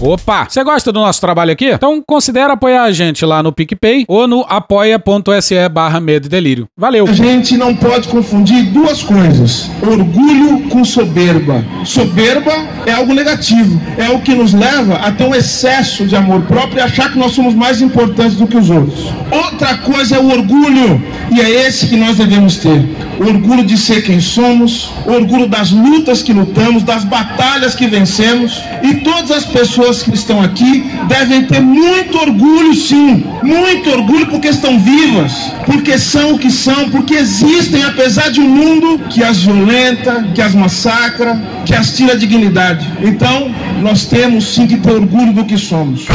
Opa! Você gosta do nosso trabalho aqui? Então considere apoiar a gente lá no PicPay ou no apoia.se barra medo e delírio. Valeu! A gente não pode confundir duas coisas: orgulho com soberba. Soberba é algo negativo, é o que nos leva a ter um excesso de amor próprio e achar que nós somos mais importantes do que os outros. Outra coisa é o orgulho, e é esse que nós devemos ter: o orgulho de ser quem somos, orgulho das lutas que lutamos, das batalhas que vencemos, e todas as pessoas pessoas que estão aqui devem ter muito orgulho, sim, muito orgulho porque estão vivas, porque são o que são, porque existem, apesar de um mundo que as violenta, que as massacra, que as tira a dignidade. Então, nós temos sim que ter orgulho do que somos.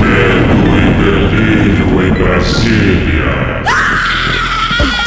Medo e delírio em Brasília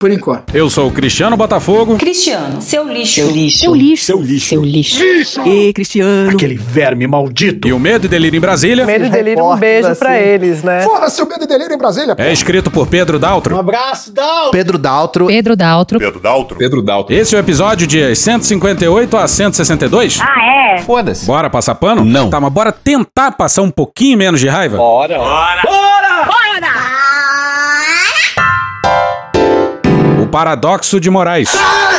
Por enquanto. Eu sou o Cristiano Botafogo. Cristiano, seu lixo. Seu lixo. Seu lixo. Seu lixo. Seu lixo. lixo. E Cristiano. Aquele verme maldito. E o Medo e Delírio em Brasília. Medo e Delírio, um beijo assim. pra eles, né? Fora seu Medo e Delírio em Brasília. É escrito por Pedro Daltro. Um abraço, Daltro. Pedro Daltro. Pedro Daltro. Pedro Daltro. Pedro Daltro. Esse é o episódio de 158 a 162. Ah, é? Foda-se. Bora passar pano? Não. Tá, mas bora tentar passar um pouquinho menos de raiva? Bora. Bora. Bora. Paradoxo de Moraes.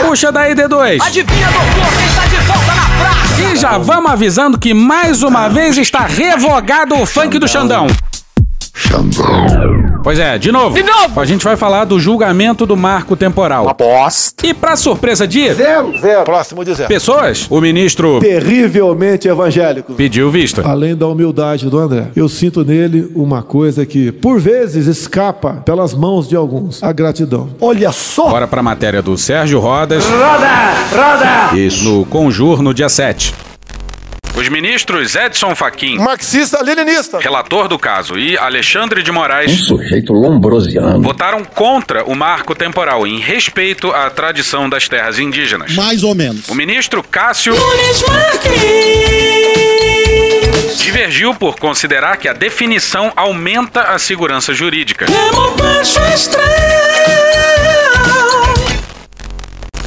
Puxa daí, D2. Adivinha, doutor, quem está de volta na praça? E já vamos avisando que mais uma vez está revogado o funk do Xandão. Xandão. Pois é, de novo. De novo! A gente vai falar do julgamento do marco temporal. Aposta. E pra surpresa de... Zero. Zero. Próximo de zero. Pessoas, o ministro... Terrivelmente evangélico. Pediu vista. Além da humildade do André, eu sinto nele uma coisa que, por vezes, escapa pelas mãos de alguns. A gratidão. Olha só! Bora pra matéria do Sérgio Rodas. Roda! Roda! Isso. No Conjur, no dia 7. Os ministros Edson Fachin, marxista-leninista, relator do caso, e Alexandre de Moraes, um sujeito lombrosiano, votaram contra o marco temporal em respeito à tradição das terras indígenas. Mais ou menos. O ministro Cássio divergiu por considerar que a definição aumenta a segurança jurídica.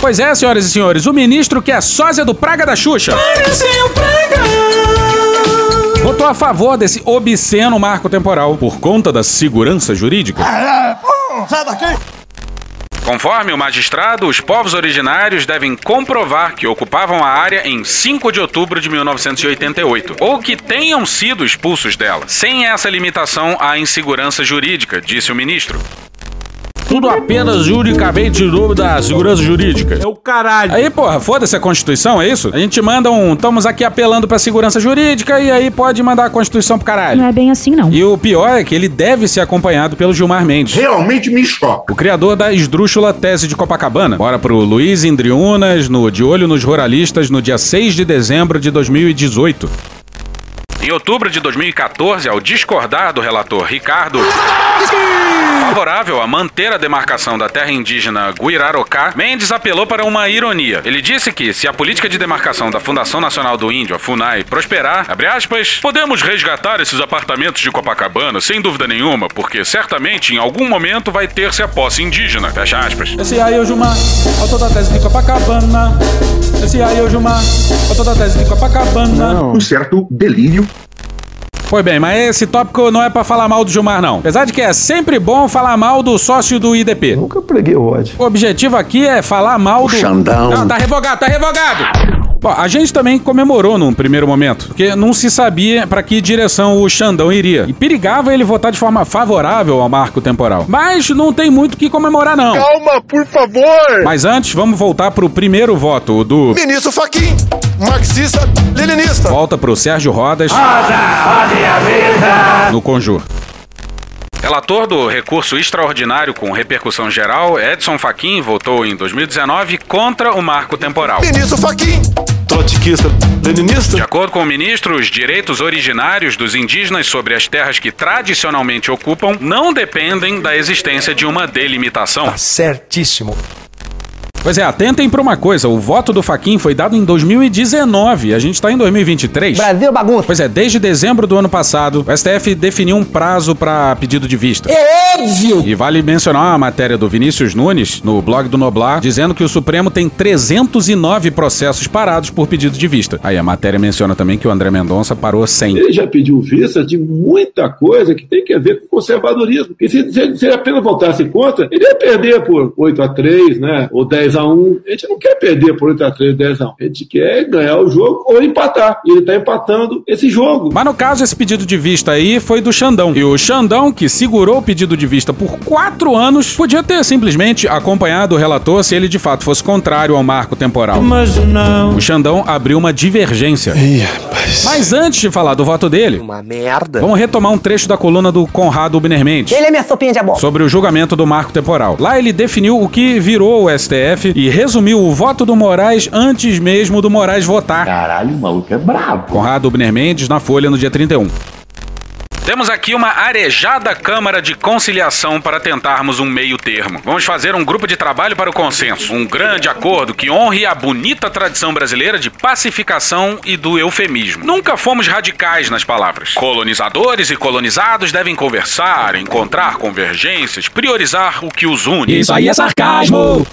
Pois é, senhoras e senhores, o ministro que é sósia do Praga da Xuxa. Votou a favor desse obsceno marco temporal por conta da segurança jurídica. Sai daqui! Conforme o magistrado, os povos originários devem comprovar que ocupavam a área em 5 de outubro de 1988, ou que tenham sido expulsos dela. Sem essa limitação, há insegurança jurídica, disse o ministro. Tudo apenas juridicamente em nome da segurança jurídica. É o caralho. Aí, porra, foda-se a Constituição, é isso? A gente manda um. Estamos aqui apelando pra segurança jurídica e aí pode mandar a Constituição pro caralho. Não é bem assim, não. E o pior é que ele deve ser acompanhado pelo Gilmar Mendes. Realmente me choca. O criador da esdrúxula tese de Copacabana. Bora pro Luiz Indriunas, no De Olho nos Ruralistas, no dia 6 de dezembro de 2018. Em outubro de 2014, ao discordar do relator Ricardo, favorável a manter a demarcação da terra indígena Guirarocá, Mendes apelou para uma ironia. Ele disse que, se a política de demarcação da Fundação Nacional do Índio, a FUNAI, prosperar, aspas, podemos resgatar esses apartamentos de Copacabana, sem dúvida nenhuma, porque certamente em algum momento vai ter-se a posse indígena. Fecha aspas. Esse aí é o Gilmar, autor da tese de Copacabana. Esse aí é o Gilmar, autor da tese de Copacabana. Não. Um certo delírio Pois bem, mas esse tópico não é para falar mal do Gilmar, não. Apesar de que é sempre bom falar mal do sócio do IDP. Nunca preguei ódio. O objetivo aqui é falar mal o do. Xandão. Não, tá revogado, tá revogado! Bom, a gente também comemorou num primeiro momento, porque não se sabia para que direção o Xandão iria. E perigava ele votar de forma favorável ao marco temporal. Mas não tem muito o que comemorar, não. Calma, por favor! Mas antes, vamos voltar pro primeiro voto, o do. Ministro Faquim, marxista-leninista. Volta pro Sérgio Rodas. Roda, roda a vida! No Conjur. Relator do recurso extraordinário com repercussão geral, Edson Fachin votou em 2019 contra o marco temporal. Ministro Faquim, trotskista, leninista. De acordo com o ministro, os direitos originários dos indígenas sobre as terras que tradicionalmente ocupam não dependem da existência de uma delimitação. Tá certíssimo. Pois é, atentem pra uma coisa, o voto do Faquin foi dado em 2019, a gente tá em 2023. Brasil bagunça. Pois é, desde dezembro do ano passado, o STF definiu um prazo pra pedido de vista. É óbvio! E vale mencionar a matéria do Vinícius Nunes, no blog do Noblar, dizendo que o Supremo tem 309 processos parados por pedido de vista. Aí a matéria menciona também que o André Mendonça parou 100. Ele já pediu vista de muita coisa que tem que ver com conservadorismo. E se, se, se ele apenas votasse contra, ele ia perder por 8 a 3 né? Ou 10 a 1 A gente não quer perder por 8 a 3 10 a 1 A gente quer ganhar o jogo ou empatar. E ele está empatando esse jogo. Mas no caso, esse pedido de vista aí foi do Xandão. E o Xandão, que segurou o pedido de vista por quatro anos, podia ter simplesmente acompanhado o relator se ele de fato fosse contrário ao marco temporal. Mas não. O Xandão abriu uma divergência. Ih, rapaz. Mas antes de falar do voto dele, Uma merda. vamos retomar um trecho da coluna do Conrado Ubner Mendes. Ele é minha sopinha de abóbora. sobre o julgamento do marco temporal. Lá ele definiu o que virou o STF e resumiu o voto do Moraes antes mesmo do Moraes votar. Caralho, o maluco é brabo. Conrado Ubner Mendes na Folha no dia 31. Temos aqui uma arejada Câmara de Conciliação para tentarmos um meio termo. Vamos fazer um grupo de trabalho para o consenso, um grande acordo que honre a bonita tradição brasileira de pacificação e do eufemismo. Nunca fomos radicais nas palavras. Colonizadores e colonizados devem conversar, encontrar convergências, priorizar o que os une. Isso aí é sarcasmo.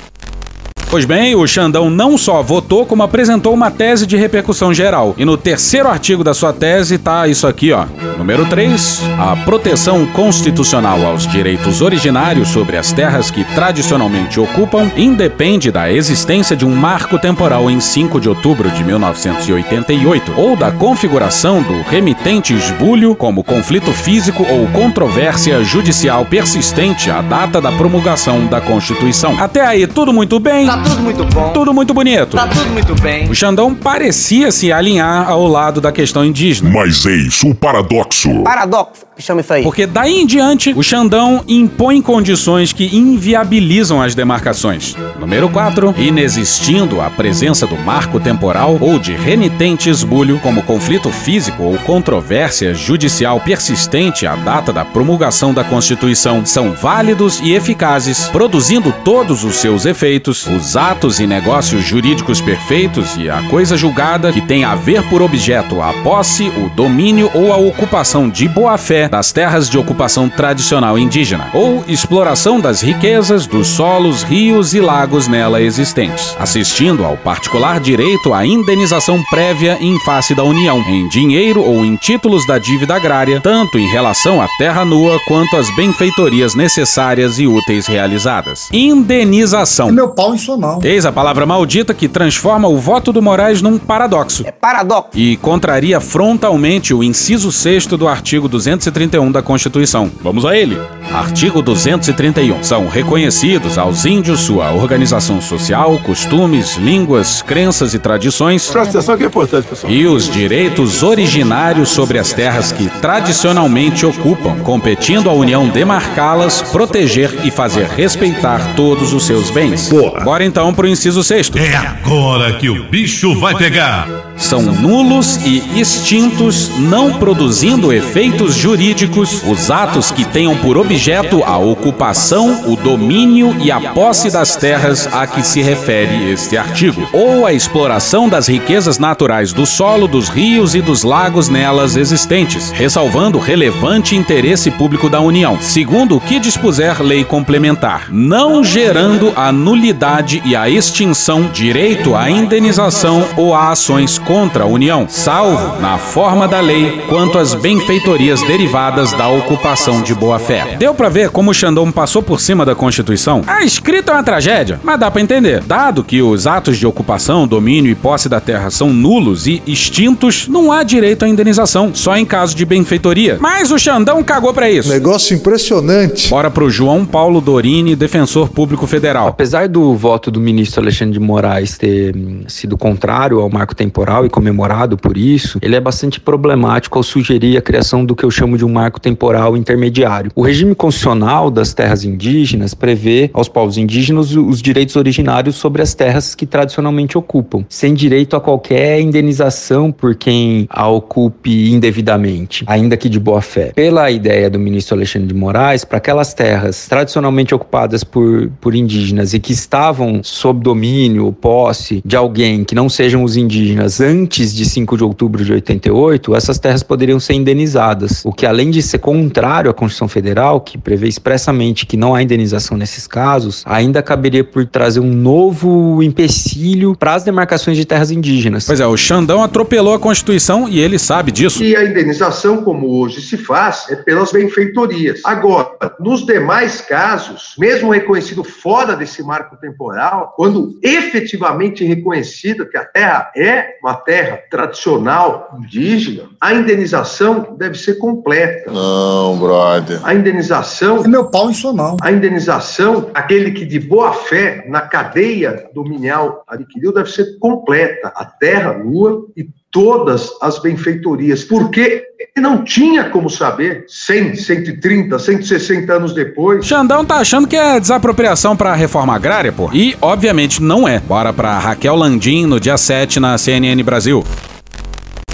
Pois bem, o Xandão não só votou, como apresentou uma tese de repercussão geral. E no terceiro artigo da sua tese tá isso aqui, ó. Número 3. A proteção constitucional aos direitos originários sobre as terras que tradicionalmente ocupam independe da existência de um marco temporal em 5 de outubro de 1988 ou da configuração do remitente esbulho como conflito físico ou controvérsia judicial persistente à data da promulgação da Constituição. Até aí, tudo muito bem? Tá tudo muito bom. Tudo muito bonito. Tá tudo muito bem. O Xandão parecia se alinhar ao lado da questão indígena. Mas eis o paradoxo. Paradoxo, chama isso aí. Porque daí em diante, o Xandão impõe condições que inviabilizam as demarcações. Número 4. Inexistindo a presença do marco temporal ou de renitente esbulho como conflito físico ou controvérsia judicial persistente à data da promulgação da Constituição, são válidos e eficazes, produzindo todos os seus efeitos, os atos e negócios jurídicos perfeitos e a coisa julgada que tem a ver por objeto a posse, o domínio ou a ocupação de boa-fé das terras de ocupação tradicional indígena, ou exploração das riquezas dos solos, rios e lagos nela existentes, assistindo ao particular direito à indenização prévia em face da União, em dinheiro ou em títulos da dívida agrária, tanto em relação à terra nua quanto às benfeitorias necessárias e úteis realizadas. Indenização. Meu pau em sua mão. Eis a palavra maldita que transforma o voto do Moraes num paradoxo. É paradoxo. E contraria frontalmente o inciso 6 do artigo 231 da Constituição. Vamos a ele. Artigo 231. São reconhecidos aos índios sua organização social, costumes, línguas, crenças e tradições. Presta atenção que é importante, pessoal. E os direitos originários sobre as terras que tradicionalmente ocupam, competindo à União demarcá-las, proteger e fazer respeitar todos os seus bens. Bora então pro inciso 6. É agora que o bicho vai pegar. São nulos e extintos, não produzindo efeitos jurídicos, os atos que tenham por objeto a ocupação, o domínio e a posse das terras a que se refere este artigo, ou a exploração das riquezas naturais do solo, dos rios e dos lagos nelas existentes, ressalvando o relevante interesse público da União, segundo o que dispuser lei complementar, não gerando a nulidade e a extinção, direito à indenização ou a ações contra a União, salvo, na forma da lei, quanto às benfeitorias derivadas da ocupação de boa-fé. Deu pra ver como o Xandão passou por cima da Constituição? A escrita é uma tragédia, mas dá pra entender. Dado que os atos de ocupação, domínio e posse da terra são nulos e extintos, não há direito à indenização, só em caso de benfeitoria. Mas o Xandão cagou pra isso. Negócio impressionante. Bora pro João Paulo Dorini, defensor público federal. Apesar do voto do ministro Alexandre de Moraes ter hum, sido contrário ao marco temporal temporal e comemorado por isso, ele é bastante problemático ao sugerir a criação do que eu chamo de um marco temporal intermediário. O regime constitucional das terras indígenas prevê aos povos indígenas os direitos originários sobre as terras que tradicionalmente ocupam, sem direito a qualquer indenização por quem a ocupe indevidamente, ainda que de boa fé. Pela ideia do ministro Alexandre de Moraes, para aquelas terras tradicionalmente ocupadas por, por indígenas e que estavam sob domínio ou posse de alguém que não sejam os indígenas antes de 5 de outubro de 88, essas terras poderiam ser indenizadas, o que além de ser contrário à Constituição Federal, que prevê expressamente que não há indenização nesses casos, ainda caberia por trazer um novo empecilho para as demarcações de terras indígenas. Pois é, o Xandão atropelou a Constituição e ele sabe disso. E a indenização, como hoje se faz, é pelas benfeitorias. Agora, nos demais casos, mesmo reconhecido fora desse marco temporal, quando efetivamente reconhecido que a terra é uma terra tradicional indígena, a indenização deve ser completa. Não, brother. A indenização. É meu pau em sua mão. A indenização, aquele que de boa fé na cadeia dominial adquiriu, deve ser completa. A terra, lua e todas as benfeitorias, porque não tinha como saber 100, 130, 160 anos depois. Xandão tá achando que é desapropriação para reforma agrária, pô. E obviamente não é. Bora para Raquel Landim no dia 7 na CNN Brasil.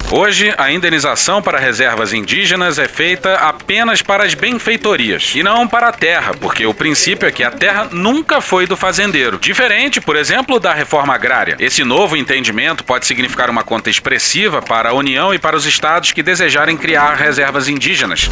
Hoje, a indenização para reservas indígenas é feita apenas para as benfeitorias e não para a terra, porque o princípio é que a terra nunca foi do fazendeiro. Diferente, por exemplo, da reforma agrária. Esse novo entendimento pode significar uma conta expressiva para a União e para os estados que desejarem criar reservas indígenas.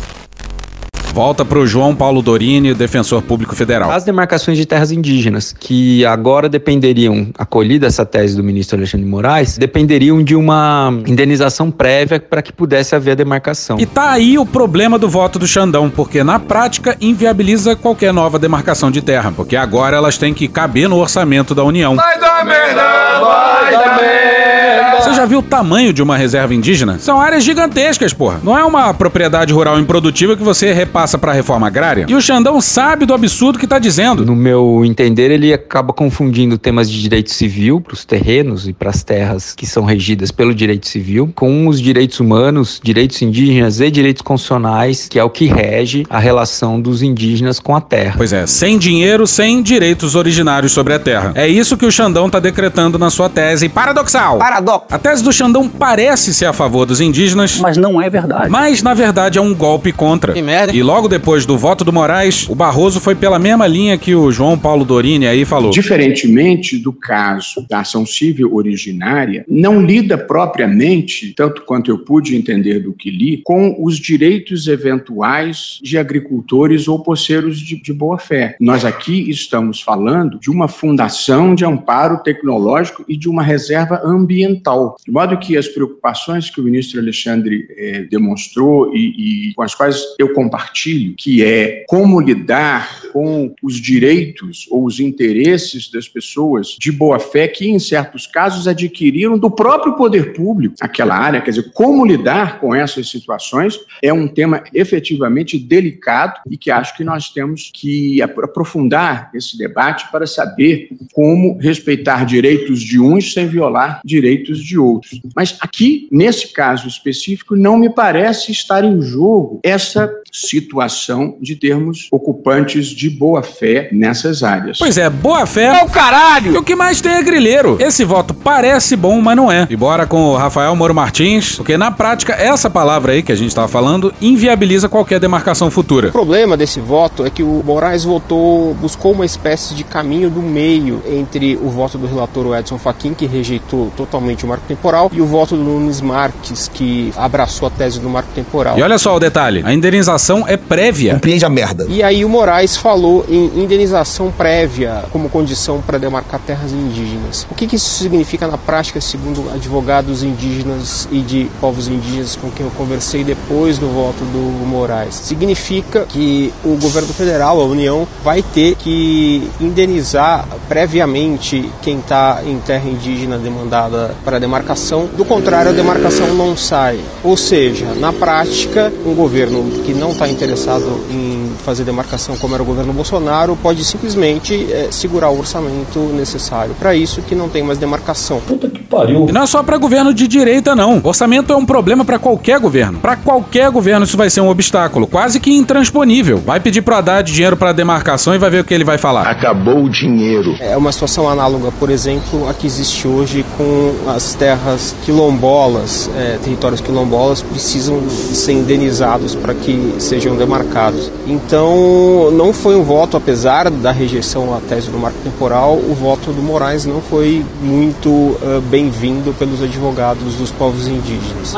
Volta para o João Paulo Dorini, defensor público federal. As demarcações de terras indígenas, que agora dependeriam, acolhida essa tese do ministro Alexandre de Moraes, dependeriam de uma indenização prévia para que pudesse haver a demarcação. E tá aí o problema do voto do Xandão, porque na prática inviabiliza qualquer nova demarcação de terra, porque agora elas têm que caber no orçamento da União. Vai dar merda, vai dar merda. Você já viu o tamanho de uma reserva indígena? São áreas gigantescas, porra. Não é uma propriedade rural improdutiva que você repassa para a reforma agrária. E o Xandão sabe do absurdo que tá dizendo. No meu entender, ele acaba confundindo temas de direito civil para os terrenos e para as terras que são regidas pelo direito civil com os direitos humanos, direitos indígenas e direitos constitucionais, que é o que rege a relação dos indígenas com a terra. Pois é, sem dinheiro, sem direitos originários sobre a terra. É isso que o Xandão tá decretando na sua tese paradoxal. Paradoxo. A tese do Xandão parece ser a favor dos indígenas, mas não é verdade. Mas na verdade é um golpe contra. Que merda. E logo depois do voto do Moraes, o Barroso foi pela mesma linha que o João Paulo Dorini aí falou. Diferentemente do caso da ação civil originária, não lida propriamente, tanto quanto eu pude entender do que li, com os direitos eventuais de agricultores ou poceiros de, de boa fé. Nós aqui estamos falando de uma fundação de amparo tecnológico e de uma reserva ambiental. De modo que as preocupações que o ministro Alexandre eh, demonstrou e, e, com as quais eu compartilho, que é como lidar com os direitos ou os interesses das pessoas de boa fé que, em certos casos, adquiriram do próprio poder público. Aquela área, quer dizer, como lidar com essas situações é um tema efetivamente delicado e que acho que nós temos que aprofundar esse debate para saber como respeitar direitos de uns sem violar direitos de outros. Mas aqui, nesse caso específico, não me parece estar em jogo essa situação de termos ocupantes de boa fé nessas áreas. Pois é, boa fé. É o caralho! E o que mais tem é grilheiro. Esse voto parece bom, mas não é. E bora com o Rafael Moro Martins, porque na prática essa palavra aí que a gente estava falando inviabiliza qualquer demarcação futura. O problema desse voto é que o Moraes votou, buscou uma espécie de caminho do meio entre o voto do relator Edson Fachin, que rejeitou totalmente o marco temporal, e o voto do Nunes Marques, que abraçou a tese do marco temporal. E olha só o detalhe: a indenização é prévia. Compreende a merda. E aí o Moraes falou em indenização prévia como condição para demarcar terras indígenas. O que, que isso significa na prática, segundo advogados indígenas e de povos indígenas com quem eu conversei depois do voto do Moraes? Significa que o governo federal, a União, vai ter que indenizar previamente quem está em terra indígena demandada para demarcação, do contrário, a demarcação não sai. Ou seja, na prática, um governo que não está interessado em fazer demarcação como era o governo Bolsonaro pode simplesmente é, segurar o orçamento necessário para isso que não tem mais demarcação. Puta que pariu. E não é só para governo de direita não. Orçamento é um problema para qualquer governo. Para qualquer governo isso vai ser um obstáculo, quase que intransponível. Vai pedir pro Haddad dinheiro para demarcação e vai ver o que ele vai falar. Acabou o dinheiro. É uma situação análoga, por exemplo, a que existe hoje com as terras quilombolas, é, territórios quilombolas precisam ser indenizados para que sejam demarcados. Então, não foi um voto, apesar da rejeição à tese do marco temporal, o voto do Moraes não foi muito uh, bem-vindo pelos advogados dos povos indígenas.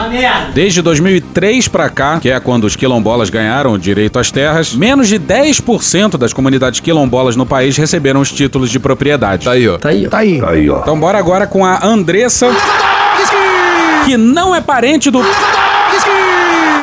Desde 2003 para cá, que é quando os quilombolas ganharam o direito às terras, menos de 10% das comunidades quilombolas no país receberam os títulos de propriedade. Tá aí, ó. Tá aí. Tá aí. Tá aí, ó. Então bora agora com a Andressa, que não é parente do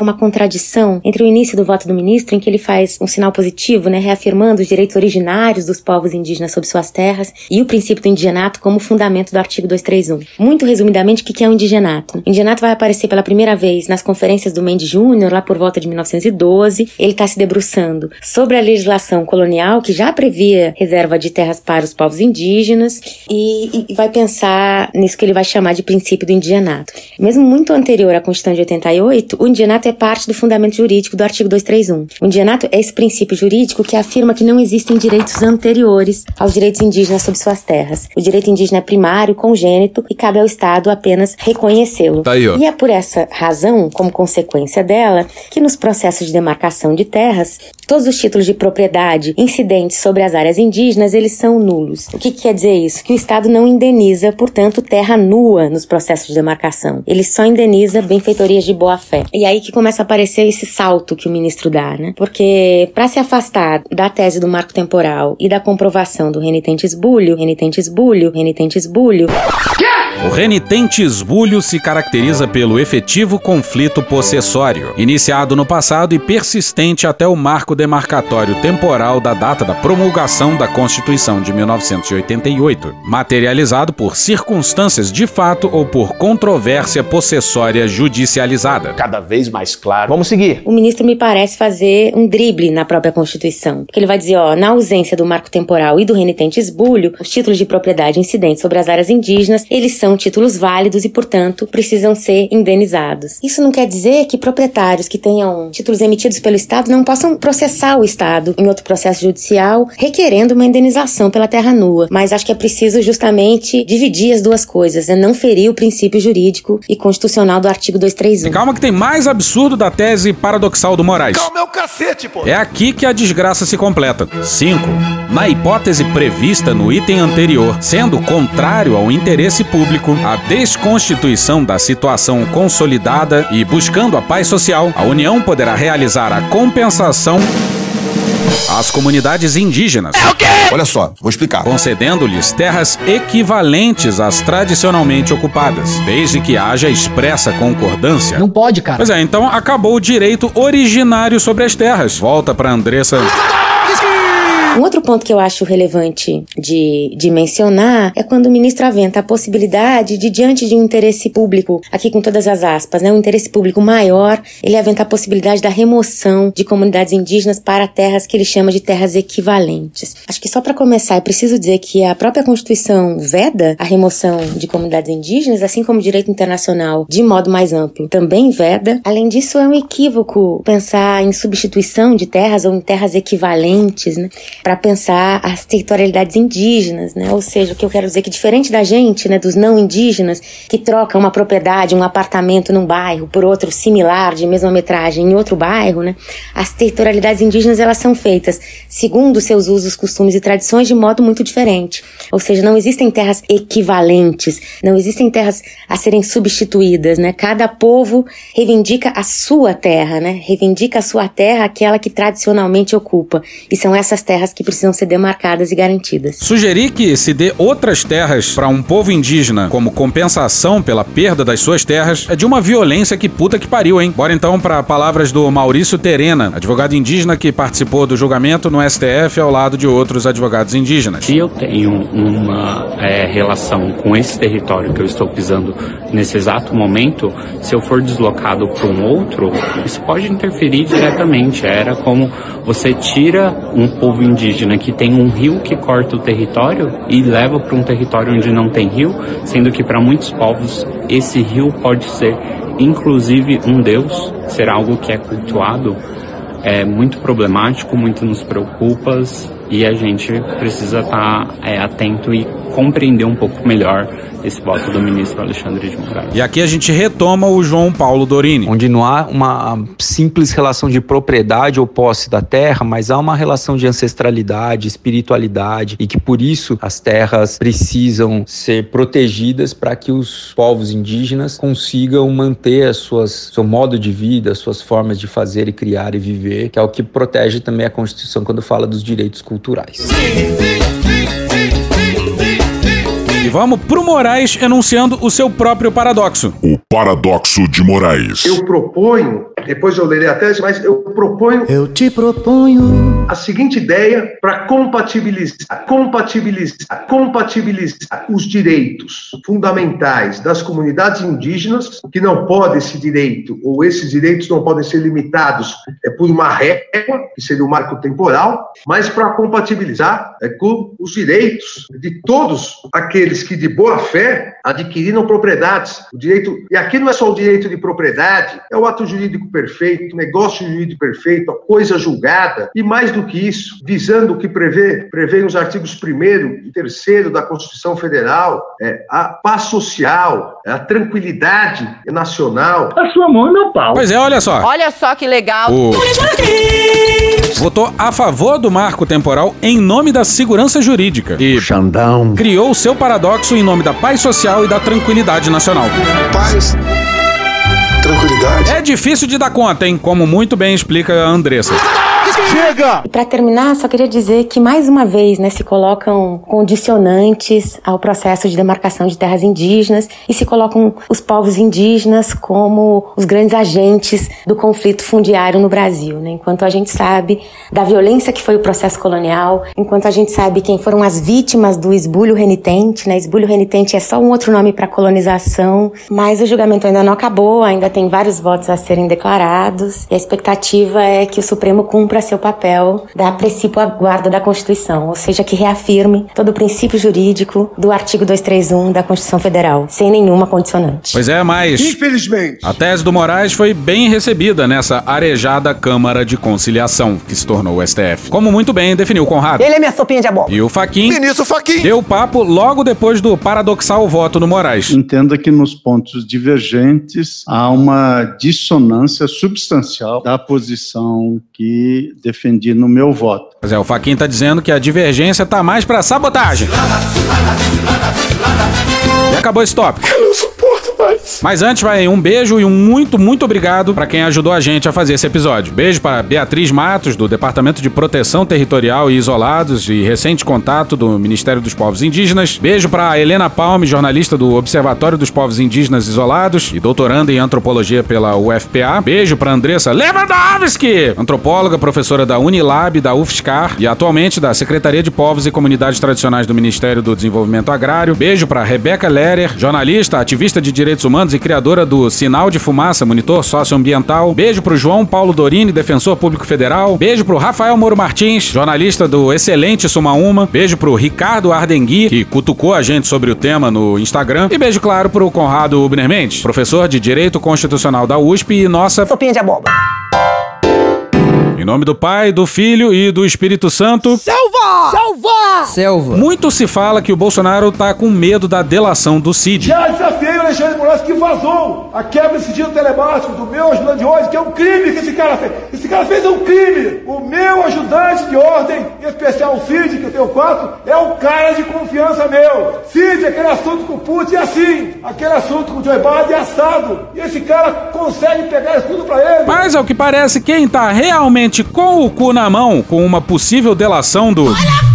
uma contradição entre o início do voto do ministro, em que ele faz um sinal positivo, né, reafirmando os direitos originários dos povos indígenas sobre suas terras e o princípio do indigenato como fundamento do artigo 231. Muito resumidamente, o que é o indigenato? O indigenato vai aparecer pela primeira vez nas conferências do Mendes Júnior, lá por volta de 1912. Ele está se debruçando sobre a legislação colonial, que já previa reserva de terras para os povos indígenas, e, e vai pensar nisso que ele vai chamar de princípio do indigenato. Mesmo muito anterior à Constituição de 88, o indigenato é parte do fundamento jurídico do artigo 231. O indianato é esse princípio jurídico que afirma que não existem direitos anteriores aos direitos indígenas sobre suas terras. O direito indígena é primário, congênito e cabe ao Estado apenas reconhecê-lo. Tá. E é por essa razão, como consequência dela, que nos processos de demarcação de terras, todos os títulos de propriedade incidentes sobre as áreas indígenas, eles são nulos. O que, que quer dizer isso? Que o Estado não indeniza, portanto, terra nua nos processos de demarcação. Ele só indeniza benfeitorias de boa-fé. E aí que começa a aparecer esse salto que o ministro dá, né? Porque para se afastar da tese do marco temporal e da comprovação do renitente esbulho, renitente esbulho, renitente esbulho. O renitente esbulho se caracteriza pelo efetivo conflito possessório, iniciado no passado e persistente até o marco demarcatório temporal da data da promulgação da Constituição de 1988, materializado por circunstâncias de fato ou por controvérsia possessória judicializada. Cada vez mais claro. Vamos seguir. O ministro me parece fazer um drible na própria Constituição, porque ele vai dizer, ó, na ausência do marco temporal e do renitente esbulho, os títulos de propriedade incidentes sobre as áreas indígenas, eles são títulos válidos e, portanto, precisam ser indenizados. Isso não quer dizer que proprietários que tenham títulos emitidos pelo Estado não possam processar o Estado em outro processo judicial requerendo uma indenização pela terra nua, mas acho que é preciso justamente dividir as duas coisas, né? não ferir o princípio jurídico e constitucional do artigo 231. E calma que tem mais absurdo da tese paradoxal do Moraes. Calma é o cacete, pô. É aqui que a desgraça se completa. 5. Na hipótese prevista no item anterior, sendo contrário ao interesse público, a desconstituição da situação consolidada e buscando a paz social, a União poderá realizar a compensação às comunidades indígenas. É o quê? Olha só, vou explicar. Concedendo-lhes terras equivalentes às tradicionalmente ocupadas, desde que haja expressa concordância. Não pode, cara. Pois é, então acabou o direito originário sobre as terras. Volta pra Andressa. Um outro ponto que eu acho relevante de, de mencionar é quando o ministro aventa a possibilidade de, diante de um interesse público, aqui com todas as aspas, né, um interesse público maior, ele aventa a possibilidade da remoção de comunidades indígenas para terras que ele chama de terras equivalentes. Acho que só para começar, é preciso dizer que a própria Constituição veda a remoção de comunidades indígenas, assim como o direito internacional, de modo mais amplo, também veda. Além disso, é um equívoco pensar em substituição de terras ou em terras equivalentes, né? Para pensar as territorialidades indígenas, né? Ou seja, o que eu quero dizer é que diferente da gente, né, dos não indígenas, que trocam uma propriedade, um apartamento num bairro por outro similar de mesma metragem em outro bairro, né? As territorialidades indígenas elas são feitas segundo seus usos, costumes e tradições de modo muito diferente. Ou seja, não existem terras equivalentes, não existem terras a serem substituídas, né? Cada povo reivindica a sua terra, né? Reivindica a sua terra, aquela que tradicionalmente ocupa. E são essas terras que precisam ser demarcadas e garantidas. Sugerir que se dê outras terras para um povo indígena como compensação pela perda das suas terras é de uma violência que puta que pariu, hein? Bora então para palavras do Maurício Terena, advogado indígena que participou do julgamento no STF ao lado de outros advogados indígenas. Se eu tenho uma é, relação com esse território que eu estou pisando nesse exato momento, se eu for deslocado para um outro, isso pode interferir diretamente. Era como você tira um povo indígena que tem um rio que corta o território e leva para um território onde não tem rio, sendo que para muitos povos esse rio pode ser inclusive um deus, ser algo que é cultuado. É muito problemático, muito nos preocupa e a gente precisa estar tá, é, atento e compreender um pouco melhor esse voto do ministro Alexandre de Moraes. E aqui a gente retoma o João Paulo Dorini. Onde não há uma simples relação de propriedade ou posse da terra, mas há uma relação de ancestralidade, espiritualidade e que por isso as terras precisam ser protegidas para que os povos indígenas consigam manter as suas, seu modo de vida, suas formas de fazer e criar e viver, que é o que protege também a Constituição quando fala dos direitos culturais. Sim, sim, vamos pro Moraes enunciando o seu próprio paradoxo. O paradoxo de Moraes. Eu proponho, depois eu lerei a tese, mas eu proponho. Eu te proponho. A seguinte ideia para compatibilizar, compatibilizar, compatibilizar os direitos fundamentais das comunidades indígenas, que não pode esse direito, ou esses direitos não podem ser limitados é, por uma régua, que seria o marco temporal, mas para compatibilizar é, com os direitos de todos aqueles aqueles que de boa fé adquiriram propriedades. O direito, e aqui não é só o direito de propriedade, é o ato jurídico perfeito, o negócio jurídico perfeito, a coisa julgada, e mais do que isso, visando o que prevê, prevê os artigos 1 e 3 da Constituição Federal, é, a paz social, a tranquilidade nacional. A sua mão e meu pau. Pois é, olha só. Olha só que legal. O... Votou a favor do marco temporal em nome da segurança jurídica. E Xandão. criou o seu paradoxo paradoxo em nome da paz social e da tranquilidade nacional. Paz. Tranquilidade. É difícil de dar conta, hein? Como muito bem explica a Andressa. Chega! E para terminar, só queria dizer que mais uma vez, né, se colocam condicionantes ao processo de demarcação de terras indígenas e se colocam os povos indígenas como os grandes agentes do conflito fundiário no Brasil, né? Enquanto a gente sabe da violência que foi o processo colonial, enquanto a gente sabe quem foram as vítimas do esbulho renitente, né? Esbulho renitente é só um outro nome para colonização, mas o julgamento ainda não acabou, ainda tem vários votos a serem declarados e a expectativa é que o Supremo cumpra seu papel da princípio à guarda da Constituição, ou seja, que reafirme todo o princípio jurídico do artigo 231 da Constituição Federal, sem nenhuma condicionante. Pois é, mas. Infelizmente. A tese do Moraes foi bem recebida nessa arejada Câmara de Conciliação, que se tornou o STF. Como muito bem definiu Conrado. Ele é minha sopinha de abóbora. E o Faquin. Ministro Faquin. Deu papo logo depois do paradoxal voto do Moraes. Entenda que nos pontos divergentes há uma dissonância substancial da posição que defendi no meu voto. Pois é, o Faquin tá dizendo que a divergência tá mais para sabotagem. E acabou esse tópico. Mas antes, vai um beijo e um muito, muito obrigado para quem ajudou a gente a fazer esse episódio. Beijo para Beatriz Matos, do Departamento de Proteção Territorial e Isolados e recente contato do Ministério dos Povos Indígenas. Beijo para Helena Palme, jornalista do Observatório dos Povos Indígenas Isolados e doutoranda em antropologia pela UFPA. Beijo para Andressa Lewandowski, antropóloga, professora da Unilab, da UFSCar e atualmente da Secretaria de Povos e Comunidades Tradicionais do Ministério do Desenvolvimento Agrário. Beijo para Rebeca Lerer, jornalista, ativista de direitos humanos e criadora do Sinal de Fumaça, monitor socioambiental. Beijo pro João Paulo Dorini, defensor público federal. Beijo pro Rafael Moro Martins, jornalista do excelente Suma Uma. Beijo pro Ricardo Ardengui, que cutucou a gente sobre o tema no Instagram. E beijo, claro, pro Conrado Ubner Mendes, professor de Direito Constitucional da USP e nossa... Sopinha de abóbora. Em nome do Pai, do Filho e do Espírito Santo. Selva! Selva! Selva. Muito se fala que o Bolsonaro tá com medo da delação do Cid. Já o Alexandre de Moraes que vazou a quebra de sigilo telemático do meu ajudante de ordem, que é um crime que esse cara fez. Esse cara fez um crime. O meu ajudante de ordem, em especial o Cid, que eu tenho quatro, é um cara de confiança meu. Cid, aquele assunto com o Putin é assim. Aquele assunto com o Joe Biden é assado. E esse cara consegue pegar isso tudo pra ele. Mas ao que parece, quem tá realmente com o cu na mão com uma possível delação do. Olha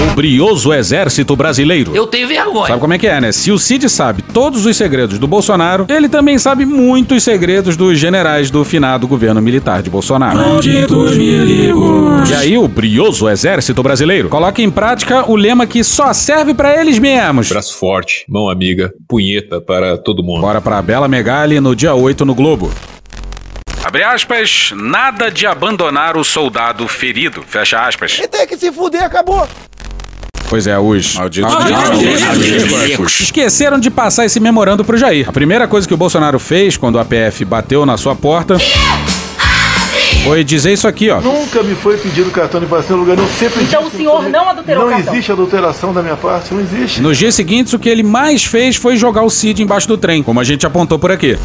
o brioso exército brasileiro. Eu tenho vergonha. Sabe como é que é, né? Se o Cid sabe todos os segredos do Bolsonaro, ele também sabe muitos segredos dos generais do finado governo militar de Bolsonaro. Malditos milicos. E aí, o brioso exército brasileiro coloca em prática o lema que só serve para eles mesmos. Braço forte, mão amiga, punheta para todo mundo. Bora pra Bela Megali no dia 8 no Globo. Abre aspas, nada de abandonar o soldado ferido. Fecha aspas. E tem que se fuder, acabou. Pois é, os malditos, malditos esqueceram de passar esse memorando pro Jair. A primeira coisa que o Bolsonaro fez quando a PF bateu na sua porta foi dizer isso aqui, ó. Nunca me foi pedido cartão de vacina lugar, eu sempre Então o senhor não adulterou Não o cartão. existe adulteração da minha parte, não existe. Nos dias seguintes, o que ele mais fez foi jogar o Cid embaixo do trem, como a gente apontou por aqui.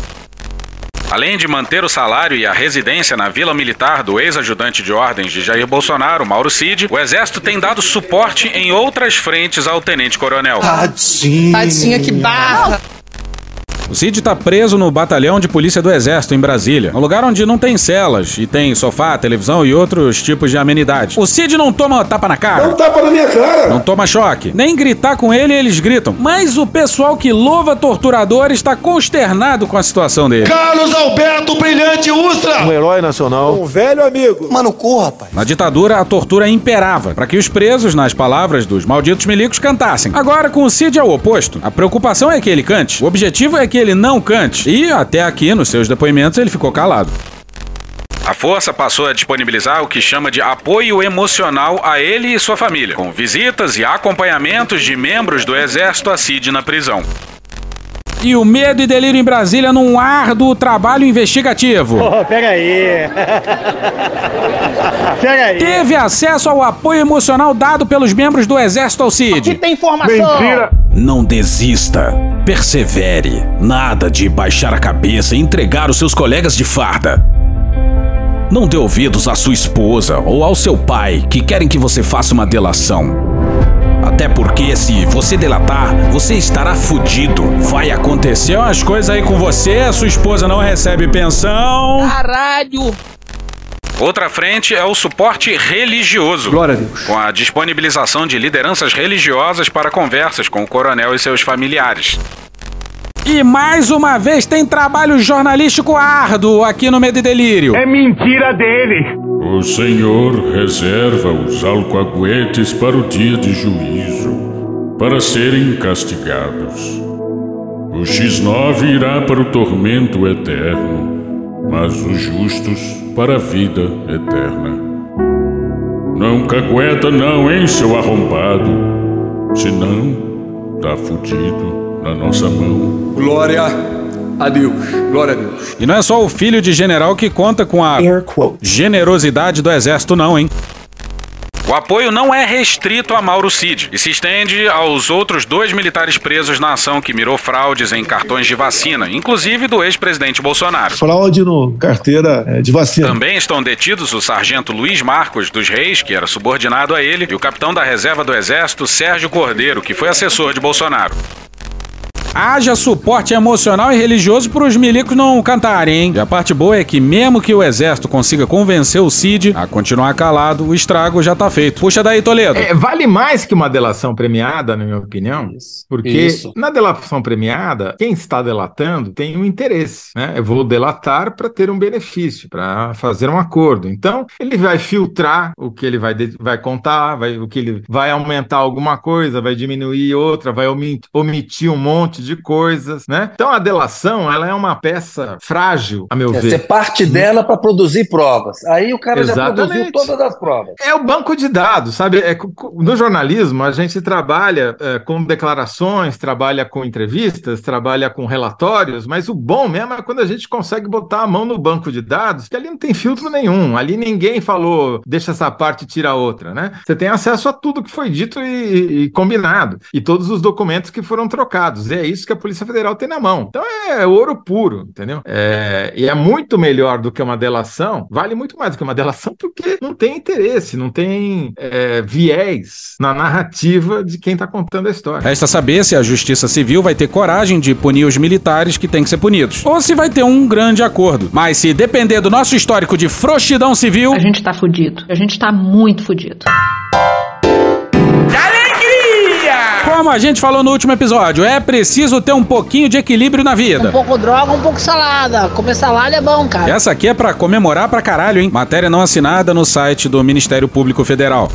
Além de manter o salário e a residência na vila militar do ex-ajudante de ordens de Jair Bolsonaro, Mauro Cid, o exército tem dado suporte em outras frentes ao tenente-coronel. Tadinha. Tadinha, que barra. O Cid tá preso no batalhão de polícia do Exército em Brasília, um lugar onde não tem celas e tem sofá, televisão e outros tipos de amenidades. O Cid não toma tapa na cara. Não tapa na minha cara. Não toma choque. Nem gritar com ele eles gritam. Mas o pessoal que louva torturadores está consternado com a situação dele. Carlos Alberto Brilhante Ustra. Um herói nacional. Um velho amigo. Mano, corra, rapaz. Na ditadura, a tortura imperava, para que os presos, nas palavras dos malditos milicos, cantassem. Agora, com o Cid é o oposto. A preocupação é que ele cante. O objetivo é que ele não cante. E, até aqui, nos seus depoimentos, ele ficou calado. A força passou a disponibilizar o que chama de apoio emocional a ele e sua família, com visitas e acompanhamentos de membros do exército a Cid na prisão. E o medo e delírio em Brasília num árduo trabalho investigativo. Oh, pega aí. pega aí. Teve acesso ao apoio emocional dado pelos membros do exército ao Cid. Aqui tem informação. Mentira. Não desista. Persevere. Nada de baixar a cabeça e entregar os seus colegas de farda. Não dê ouvidos à sua esposa ou ao seu pai que querem que você faça uma delação. Até porque se você delatar, você estará fudido. Vai acontecer umas coisas aí com você, a sua esposa não recebe pensão. Caralho. Outra frente é o suporte religioso. Glória a Deus. Com a disponibilização de lideranças religiosas para conversas com o coronel e seus familiares. E mais uma vez tem trabalho jornalístico árduo aqui no Medo e Delírio. É mentira dele. O Senhor reserva os alcoaguetes para o dia de juízo, para serem castigados. O X9 irá para o tormento eterno, mas os justos para a vida eterna. Não cagueta não, hein, seu arrombado. Senão, tá fudido na nossa mão. Glória a Deus. Glória a Deus. E não é só o filho de general que conta com a generosidade do exército, não, hein? O apoio não é restrito a Mauro Cid e se estende aos outros dois militares presos na ação que mirou fraudes em cartões de vacina, inclusive do ex-presidente Bolsonaro. Fraude no carteira é, de vacina. Também estão detidos o sargento Luiz Marcos dos Reis, que era subordinado a ele, e o capitão da reserva do Exército, Sérgio Cordeiro, que foi assessor de Bolsonaro. Haja suporte emocional e religioso para os milicos não cantarem, hein? E a parte boa é que, mesmo que o exército consiga convencer o Cid a continuar calado, o estrago já tá feito. Puxa daí, Toledo. É, vale mais que uma delação premiada, na minha opinião, porque Isso. na delação premiada, quem está delatando tem um interesse, né? Eu vou delatar para ter um benefício, para fazer um acordo. Então, ele vai filtrar o que ele vai, vai contar, vai, o que ele vai aumentar alguma coisa, vai diminuir outra, vai omi- omitir um monte monte de coisas, né? Então a delação, ela é uma peça frágil, a meu É, ver. Você parte dela para produzir provas. Aí o cara já Exatamente. produziu todas as provas. É o banco de dados, sabe? É, no jornalismo, a gente trabalha é, com declarações, trabalha com entrevistas, trabalha com relatórios, mas o bom mesmo é quando a gente consegue botar a mão no banco de dados, que ali não tem filtro nenhum. Ali ninguém falou, deixa essa parte e tira a outra, né? Você tem acesso a tudo que foi dito e, e combinado, e todos os documentos que foram trocados. E é isso que a Polícia Federal tem na mão. Então é ouro puro, entendeu? É, e é muito melhor do que uma delação, vale muito mais do que uma delação, porque não tem interesse, não tem é, viés na narrativa de quem está contando a história. Resta saber se a Justiça Civil vai ter coragem de punir os militares que têm que ser punidos. Ou se vai ter um grande acordo. Mas se depender do nosso histórico de frouxidão civil. A gente tá fudido. A gente tá muito fudido. Como a gente falou no último episódio, é preciso ter um pouquinho de equilíbrio na vida. Um pouco droga, um pouco salada. Comer salada é bom, cara. Essa aqui é pra comemorar pra caralho, hein? Matéria não assinada no site do Ministério Público Federal.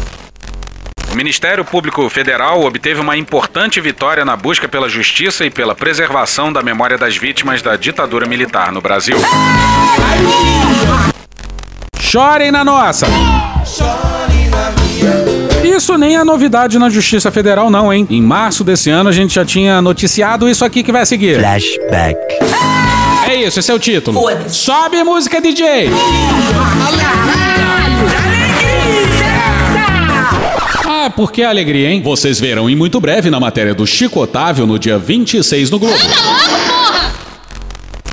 O Ministério Público Federal obteve uma importante vitória na busca pela justiça e pela preservação da memória das vítimas da ditadura militar no Brasil. Chorem na nossa! Isso nem é novidade na Justiça Federal, não, hein? Em março desse ano a gente já tinha noticiado isso aqui que vai seguir. Flashback. É isso, esse é o título. Sobe música, DJ! Ah, por que alegria, hein? Vocês verão em muito breve na matéria do Chico Otávio no dia 26 no Globo.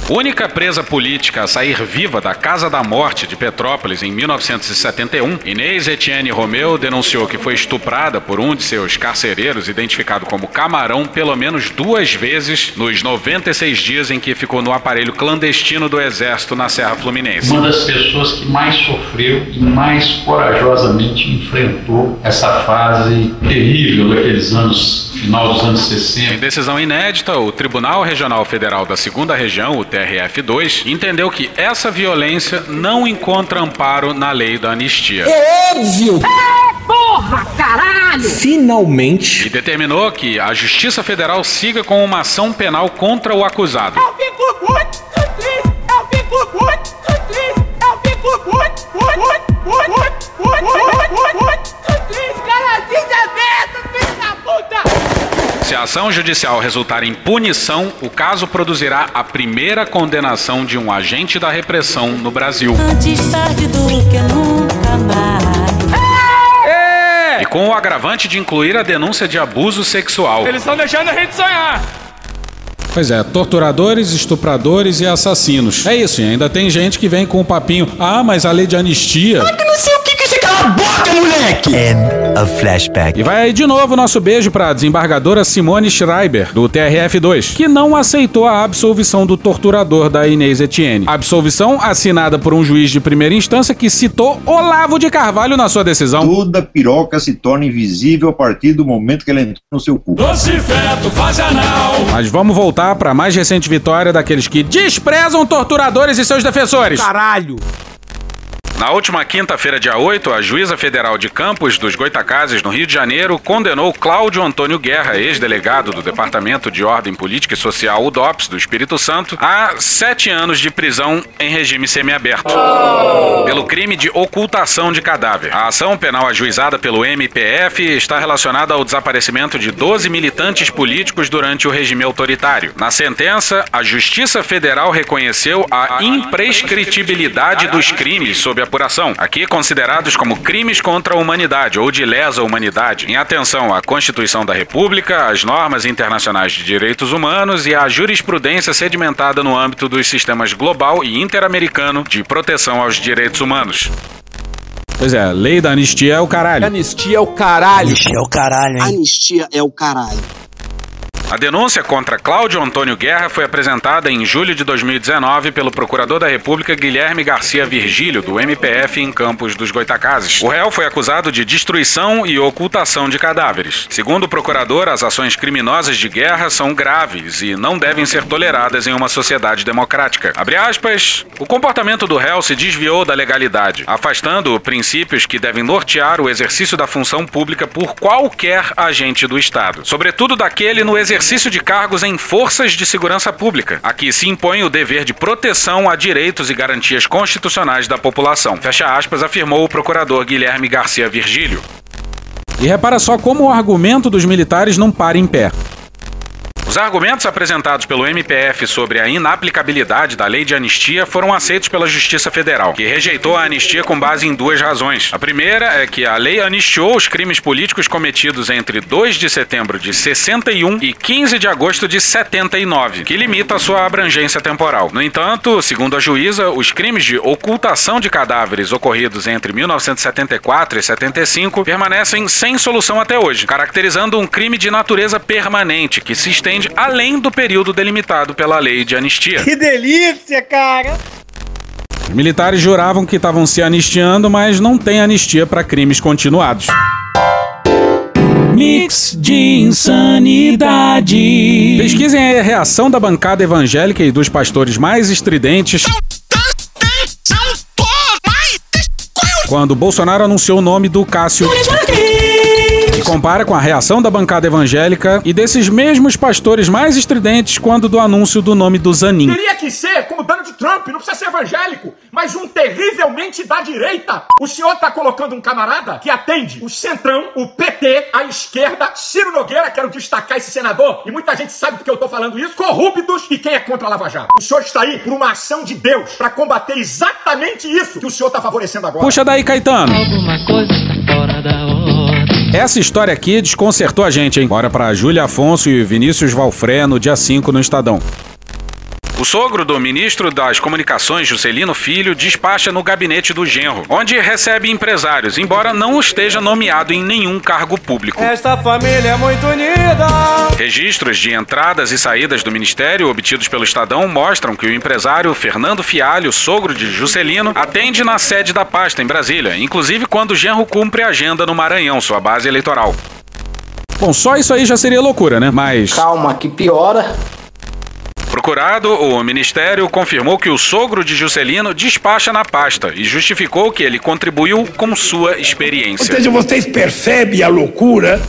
Única presa política a sair viva da Casa da Morte de Petrópolis em 1971, Inês Etienne Romeu denunciou que foi estuprada por um de seus carcereiros, identificado como Camarão, pelo menos duas vezes nos 96 dias em que ficou no aparelho clandestino do Exército na Serra Fluminense. Uma das pessoas que mais sofreu e mais corajosamente enfrentou essa fase terrível daqueles anos, final dos anos 60. Em decisão inédita, o Tribunal Regional Federal da Segunda Região, o TRF2, entendeu que essa violência não encontra amparo na lei da anistia. É óbvio! É, porra, caralho! Finalmente. E determinou que a Justiça Federal siga com uma ação penal contra o acusado. Ação judicial resultar em punição, o caso produzirá a primeira condenação de um agente da repressão no Brasil. Antes tarde do que nunca mais. E com o agravante de incluir a denúncia de abuso sexual. Eles estão deixando a gente sonhar! Pois é, torturadores, estupradores e assassinos. É isso, e ainda tem gente que vem com o papinho: ah, mas a lei de anistia. não sei o que que você cala a boca, End of flashback. E vai aí de novo nosso beijo pra desembargadora Simone Schreiber, do TRF2, que não aceitou a absolvição do torturador da Inês Etienne. Absolvição assinada por um juiz de primeira instância que citou Olavo de Carvalho na sua decisão. Toda piroca se torna invisível a partir do momento que ela entrou no seu cu. Doce feto, faz anal. Mas vamos voltar pra mais recente vitória daqueles que desprezam torturadores e seus defensores. Caralho! Na última quinta-feira, dia 8, a juíza federal de Campos dos Goitacazes, no Rio de Janeiro, condenou Cláudio Antônio Guerra, ex-delegado do Departamento de Ordem Política e Social, o DOPS, do Espírito Santo, a sete anos de prisão em regime semiaberto, pelo crime de ocultação de cadáver. A ação penal ajuizada pelo MPF está relacionada ao desaparecimento de 12 militantes políticos durante o regime autoritário. Na sentença, a Justiça Federal reconheceu a imprescritibilidade dos crimes sob apuração, aqui considerados como crimes contra a humanidade ou de lesa humanidade, em atenção à Constituição da República, às normas internacionais de direitos humanos e à jurisprudência sedimentada no âmbito dos sistemas global e interamericano de proteção aos direitos humanos. Pois é, lei da anistia é o caralho. Anistia é o caralho. Anistia é o caralho, hein? Anistia é o caralho. A denúncia contra Cláudio Antônio Guerra foi apresentada em julho de 2019 pelo procurador da República Guilherme Garcia Virgílio, do MPF em Campos dos Goitacazes. O réu foi acusado de destruição e ocultação de cadáveres. Segundo o procurador, as ações criminosas de guerra são graves e não devem ser toleradas em uma sociedade democrática. Abre aspas, o comportamento do réu se desviou da legalidade, afastando princípios que devem nortear o exercício da função pública por qualquer agente do Estado, sobretudo daquele no exercício exercício de cargos em forças de segurança pública. Aqui se impõe o dever de proteção a direitos e garantias constitucionais da população. Fecha aspas, afirmou o procurador Guilherme Garcia Virgílio. E repara só como o argumento dos militares não para em pé. Os argumentos apresentados pelo MPF sobre a inaplicabilidade da lei de anistia foram aceitos pela Justiça Federal, que rejeitou a anistia com base em duas razões. A primeira é que a lei anistiou os crimes políticos cometidos entre 2 de setembro de 61 e 15 de agosto de 79, que limita a sua abrangência temporal. No entanto, segundo a juíza, os crimes de ocultação de cadáveres ocorridos entre 1974 e 75 permanecem sem solução até hoje, caracterizando um crime de natureza permanente que se estende além do período delimitado pela lei de anistia. Que delícia, cara! Os militares juravam que estavam se anistiando, mas não tem anistia para crimes continuados. Mix de insanidade. Pesquisem a reação da bancada evangélica e dos pastores mais estridentes. Quando Bolsonaro anunciou o nome do Cássio. Compara com a reação da bancada evangélica e desses mesmos pastores mais estridentes quando do anúncio do nome do Zanin. Teria que ser como Donald Trump, não precisa ser evangélico, mas um terrivelmente da direita. O senhor tá colocando um camarada que atende o Centrão, o PT, a esquerda, Ciro Nogueira, quero destacar esse senador, e muita gente sabe porque eu tô falando isso, corruptos e quem é contra a Lava Jato. O senhor está aí por uma ação de Deus para combater exatamente isso que o senhor tá favorecendo agora. Puxa daí, Caetano. Alguma coisa tá fora da hora. Essa história aqui desconcertou a gente, hein? Bora pra Júlia Afonso e Vinícius Valfré no dia 5 no Estadão. O sogro do ministro das Comunicações, Juscelino Filho, despacha no gabinete do genro, onde recebe empresários, embora não esteja nomeado em nenhum cargo público. Esta família é muito unida. Registros de entradas e saídas do ministério obtidos pelo Estadão mostram que o empresário Fernando Fialho, sogro de Juscelino, atende na sede da pasta em Brasília, inclusive quando o genro cumpre a agenda no Maranhão, sua base eleitoral. Bom, só isso aí já seria loucura, né? Mas. Calma, que piora. Procurado, o ministério confirmou que o sogro de Juscelino despacha na pasta e justificou que ele contribuiu com sua experiência. Ou seja, vocês percebem a loucura?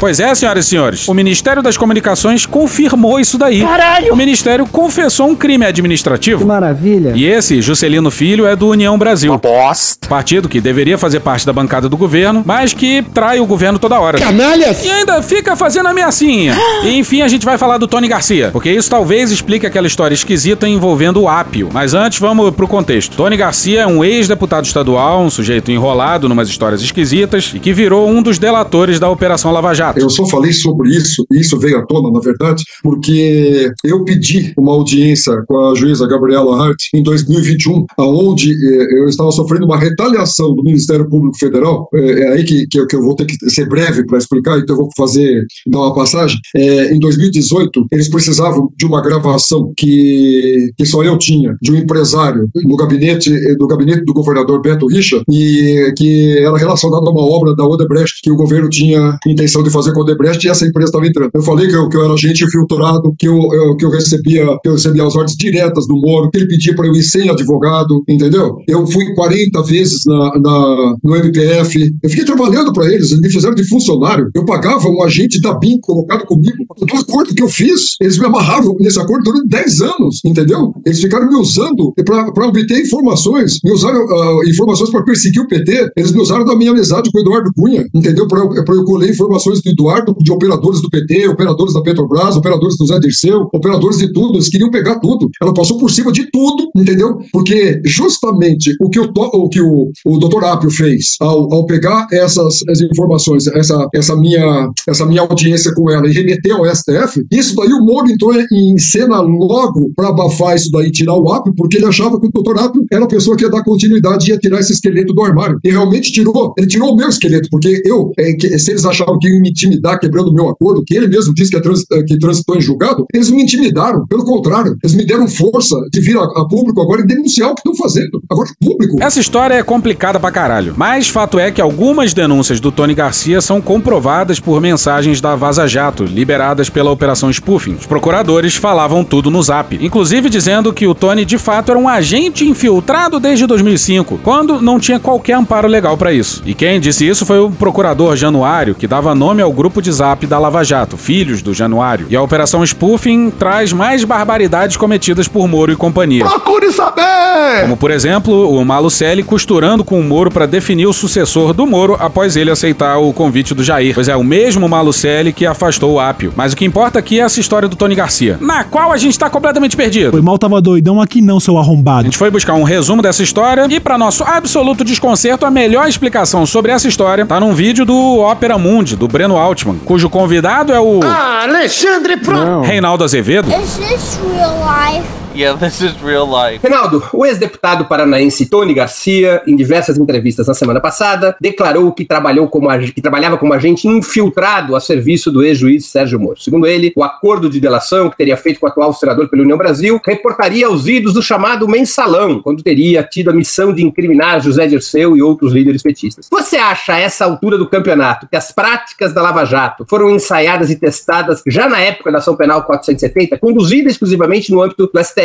Pois é, senhoras e senhores. O Ministério das Comunicações confirmou isso daí. Caralho! O Ministério confessou um crime administrativo. Maravilha. E esse, Juscelino Filho, é do União Brasil. Bosta. Partido que deveria fazer parte da bancada do governo, mas que trai o governo toda hora. Canalhas! E ainda fica fazendo ameaçinha. E enfim, a gente vai falar do Tony Garcia, porque isso talvez explique aquela história esquisita envolvendo o Ápio. Mas antes, vamos pro contexto. Tony Garcia é um ex-deputado estadual, um sujeito enrolado numas histórias esquisitas e que virou um dos delatores da Operação Lava Jato. Eu só falei sobre isso, e isso veio à tona, na verdade, porque eu pedi uma audiência com a juíza Gabriela Hart em 2021, aonde eh, eu estava sofrendo uma retaliação do Ministério Público Federal. É, é aí que, que, eu, vou ter que ser breve para explicar, então eu vou fazer, dar uma passagem. É, em 2018, eles precisavam de uma gravação que, que só eu tinha, de um empresário no gabinete, do gabinete do governador Beto Richa, e que era relacionado a uma obra da Odebrecht que o governo tinha intenção de fazer com a Odebrecht e essa empresa estava entrando. Eu falei que eu, que eu era agente infiltrado, que eu, eu, que eu recebia que eu recebia as ordens diretas do Moro, que ele pedia para eu ir sem advogado, entendeu? Eu fui 40 vezes na, na no MPF, eu fiquei trabalhando para eles, eles me fizeram de funcionário. Eu pagava um agente da BIM colocado comigo. Do acordo que eu fiz, eles me amarravam nesse acordo durante 10 anos, entendeu? Eles ficaram me usando para obter informações, me usaram uh, informações para perseguir o PT, eles me usaram da minha amizade com o Eduardo Cunha, entendeu? Para eu, eu colher informações do Eduardo, de operadores do PT, operadores da Petrobras, operadores do Zé Dirceu, operadores de tudo, eles queriam pegar tudo. Ela passou por cima de tudo, entendeu? Porque justamente o que o, o, que o, o doutor Apio fez ao, ao pegar essas, essas informações, essa, essa, minha, essa minha audiência com ela e remeter ao STF, isso daí o Moro entrou em cena logo para abafar isso daí, tirar o Apio, porque ele achava que o doutor Apio era a pessoa que ia dar continuidade e ia tirar esse esqueleto do armário. E realmente tirou. Ele tirou o meu esqueleto, porque eu, é, que, se eles achavam que iam intimidar quebrando meu acordo, que ele mesmo disse que, é trans, que transitou em julgado, eles me intimidaram. Pelo contrário, eles me deram força de vir a, a público agora e denunciar o que estão fazendo. Agora, público. Essa história é complicada pra caralho. Mas fato é que algumas denúncias do Tony Garcia são comprovadas por mensagens da Vaza Jato, liberadas pela Operação Spoofing. Os procuradores falavam tudo no zap, inclusive dizendo que o Tony de fato era um agente infiltrado desde 2005, quando não tinha qualquer amparo legal para isso. E quem disse isso foi o procurador Januário, que dava nome nome ao grupo de zap da Lava Jato, Filhos do Januário. E a Operação Spoofing traz mais barbaridades cometidas por Moro e companhia. Procure saber! Como, por exemplo, o Malucelli costurando com o Moro para definir o sucessor do Moro após ele aceitar o convite do Jair. Pois é, o mesmo Malucelli que afastou o Apio. Mas o que importa aqui é essa história do Tony Garcia, na qual a gente tá completamente perdido. Foi mal, tava doidão aqui não, seu A arrombado. gente foi buscar um resumo dessa história e, para nosso absoluto desconcerto, a melhor explicação sobre essa história tá num vídeo do Ópera Mundi, do Breno Altman, cujo convidado é o Ah, Alexandre Pronto. Reinaldo Azevedo. Is this real life? Yeah, this is real life. Reinaldo, o ex-deputado paranaense Tony Garcia, em diversas entrevistas na semana passada, declarou que, trabalhou como que trabalhava como agente infiltrado a serviço do ex-juiz Sérgio Moro. Segundo ele, o acordo de delação que teria feito com o atual senador pela União Brasil reportaria aos idos do chamado mensalão, quando teria tido a missão de incriminar José Dirceu e outros líderes petistas. Você acha, a essa altura do campeonato, que as práticas da Lava Jato foram ensaiadas e testadas já na época da ação penal 470, conduzida exclusivamente no âmbito do STF,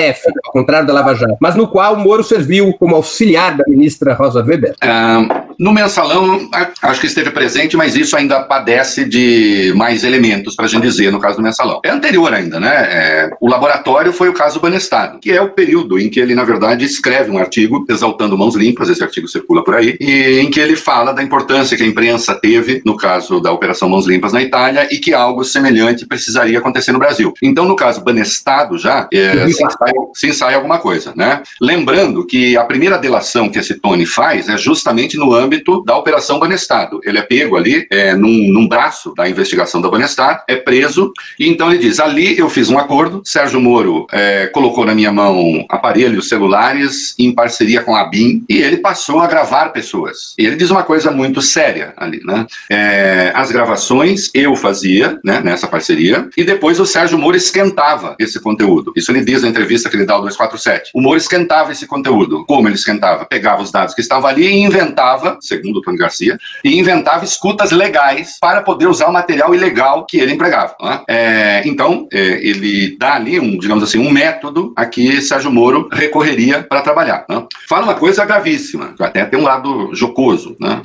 ao contrário da Lava Jato, mas no qual Moro serviu como auxiliar da ministra Rosa Weber? Ah, no mensalão, acho que esteve presente, mas isso ainda padece de mais elementos, para a gente dizer, no caso do mensalão. É anterior ainda, né? É, o laboratório foi o caso Banestado, que é o período em que ele, na verdade, escreve um artigo exaltando mãos limpas, esse artigo circula por aí, e em que ele fala da importância que a imprensa teve no caso da Operação Mãos Limpas na Itália e que algo semelhante precisaria acontecer no Brasil. Então, no caso Banestado, já é, se, ensaia, se alguma coisa, né? Lembrando que a primeira delação que esse Tony faz é justamente no âmbito da Operação Banestado. Ele é pego ali é, num, num braço da investigação da Banestado, é preso, e então ele diz: ali eu fiz um acordo, Sérgio Moro é, colocou na minha mão aparelhos celulares em parceria com a BIM, e ele passou a gravar pessoas. E ele diz uma coisa muito séria ali, né? É, as gravações eu fazia, né, nessa parceria, e depois o Sérgio Moro esquentava esse conteúdo. Isso ele diz na entrevista que ele dá ao 247. O Moro esquentava esse conteúdo. Como ele esquentava? Pegava os dados que estavam ali e inventava, segundo o Tony Garcia, e inventava escutas legais para poder usar o material ilegal que ele empregava. né? É, então, é, ele dá ali, um, digamos assim, um método a que Sérgio Moro recorreria para trabalhar. né? Fala uma coisa gravíssima, até tem um lado jocoso. Né?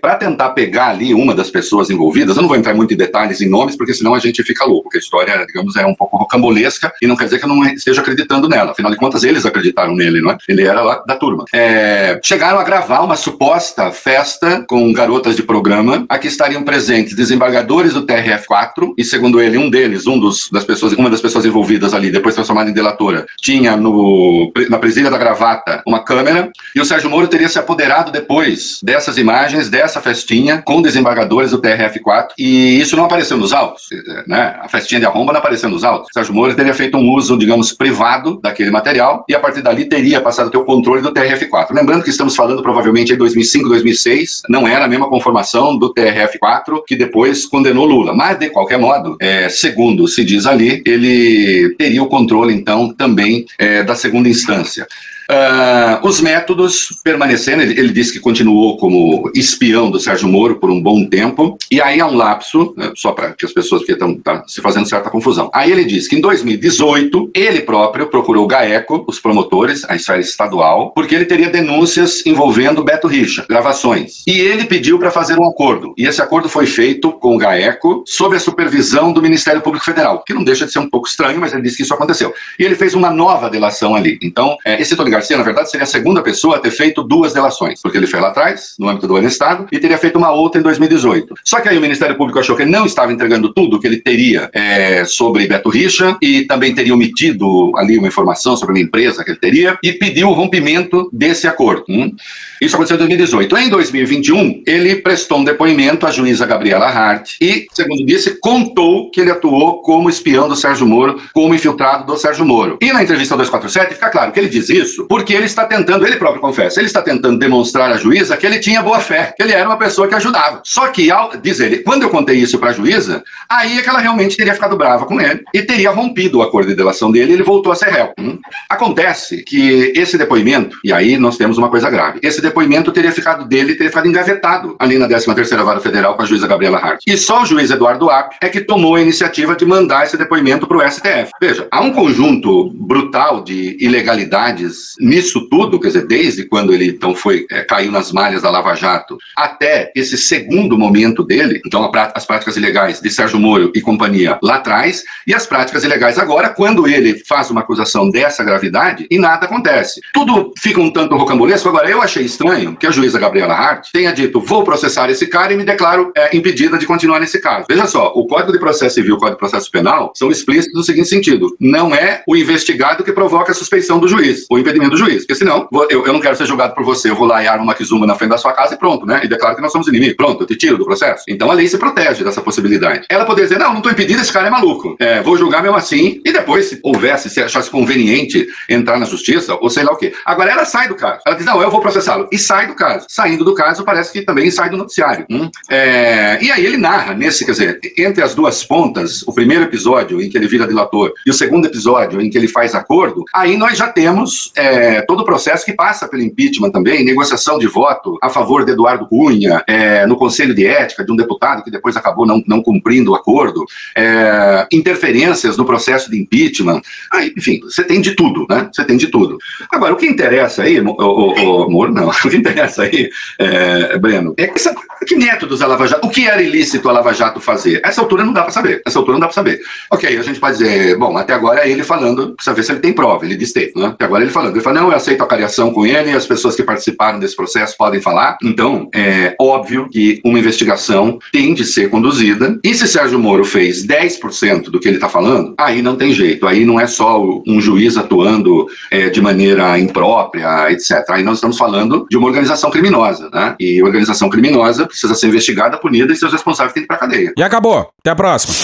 para tentar pegar ali uma das pessoas envolvidas, eu não vou entrar muito em detalhes em nomes, porque senão a gente fica louco, porque a história, digamos, é um pouco rocambolesca e não quer dizer que eu não esteja acreditando nela. Afinal de contas, eles acreditaram nele, não é? Ele era lá da turma. É, chegaram a gravar uma suposta festa com garotas de programa, a que estariam presentes desembargadores do TRF4, e segundo ele, um deles, um dos, das pessoas, uma das pessoas envolvidas ali, depois transformada em delatora, tinha no, na presilha da gravata uma câmera, e o Sérgio Moro teria se apoderado depois dessas imagens, dessa festinha, com desembargadores do TRF4, e isso não apareceu nos autos, né? A festinha de arromba não apareceu nos autos. O Sérgio Moro teria feito um uso, digamos, privado daquele material, e a partir dali teria passado a ter o controle do TRF4. Lembrando que estamos falando provavelmente em 2005, 2006, não era a mesma conformação do TRF4 que depois condenou Lula. Mas, de qualquer modo, é, segundo se diz ali, ele teria o controle, então, também é, da segunda instância. Uh, os métodos permanecendo, ele, ele, disse que continuou como espião do Sérgio Moro por um bom tempo, e aí há um lapso, né, só para que as pessoas estão tá se fazendo certa confusão. Aí ele disse que em 2018, ele próprio procurou o GAECO, os promotores, a esfera estadual, porque ele teria denúncias envolvendo Beto Richa, gravações. E ele pediu para fazer um acordo, e esse acordo foi feito com o GAECO, sob a supervisão do Ministério Público Federal, que não deixa de ser um pouco estranho, mas ele disse que isso aconteceu. E ele fez uma nova delação ali. Então, é, esse Tony Garcia, na verdade, seria a segunda pessoa a ter feito duas delações, porque ele fez lá atrás, no âmbito do Estado, e teria feito uma outra em 2018. Só que aí o Ministério Público achou que ele não estava entregando tudo que ele teria é, sobre Beto Richa e também teria omitido ali uma informação sobre uma empresa que ele teria e pediu o rompimento desse acordo. Hum? Isso aconteceu em 2018. Em 2021, ele prestou um depoimento à juíza Gabriela Hart e, segundo disse, contou que ele atuou como espião do Sérgio Moro, como infiltrado do Sérgio Moro. E na entrevista 247 fica claro que ele diz isso porque ele está tentando, ele próprio confessa, ele está tentando demonstrar à juíza que ele tinha boa fé, que ele era uma pessoa que ajudava. Só que, ao, diz ele, quando eu contei isso para a juíza, aí é que ela realmente teria ficado brava com ele e teria rompido o acordo de delação dele e ele voltou a ser réu. Hum? Acontece que esse depoimento, e aí nós temos uma coisa grave, esse depoimento teria ficado dele, teria ficado engavetado ali na 13ª Vara Federal com a juíza Gabriela Hart. E só o juiz Eduardo App é que tomou a iniciativa de mandar esse depoimento para o STF. Veja, há um conjunto brutal de ilegalidades nisso tudo, quer dizer, desde quando ele então foi é, caiu nas malhas da Lava Jato até esse segundo momento dele, então as práticas ilegais de Sérgio Moro e companhia lá atrás e as práticas ilegais agora, quando ele faz uma acusação dessa gravidade e nada acontece. Tudo fica um tanto rocambolesco. Agora, eu achei estranho que a juíza Gabriela Hart tenha dito: vou processar esse cara e me declaro é, impedida de continuar nesse caso. Veja só, o Código de Processo Civil e o Código de Processo Penal são explícitos no seguinte sentido: não é o investigado que provoca a suspeição do juiz, o impedimento do juiz. Porque senão, eu, eu não quero ser julgado por você, eu vou lá e armo uma kizumba na frente da sua casa e pronto, né? E declaro que nós somos inimigos. Pronto, eu te tiro do processo. Então a lei se protege dessa possibilidade. Ela poderia dizer: não, não estou impedido, esse cara é maluco. É, vou julgar mesmo assim, e depois, se houvesse, se achasse conveniente entrar na justiça, ou sei lá o quê. Agora ela sai do caso. Ela diz: não, eu vou processá-lo. E sai do caso. Saindo do caso, parece que também sai do noticiário. Hum? É, e aí ele narra nesse, quer dizer, entre as duas pontas, o primeiro episódio em que ele vira delator e o segundo episódio em que ele faz acordo, aí nós já temos é, todo o processo que passa pelo impeachment também, negociação de voto a favor de Eduardo Cunha, é, no Conselho de Ética de um deputado que depois acabou não, não cumprindo o acordo, é, interferências no processo de impeachment, aí, enfim, você tem de tudo, né? Você tem de tudo. Agora, o que interessa aí, o, o, o não, o que interessa aí, é, Breno, é que, que métodos a Lava Jato, o que era ilícito a Lava Jato fazer? Essa altura não dá para saber, essa altura não dá para saber. Ok, a gente pode dizer, bom, até agora é ele falando, precisa ver se ele tem prova, ele diz ter, né? Até agora ele falando, não, eu aceito a cariação com ele, as pessoas que participaram desse processo podem falar, então, é óbvio que uma investigação tem de ser conduzida, e se Sérgio Moro fez 10% do que ele está falando, aí não tem jeito, aí não é só um juiz atuando é, de maneira imprópria, etc. Aí nós estamos falando de uma organização criminosa, né? E organização criminosa precisa ser investigada, punida e seus responsáveis têm que ir pra cadeia. E acabou. Até a próxima.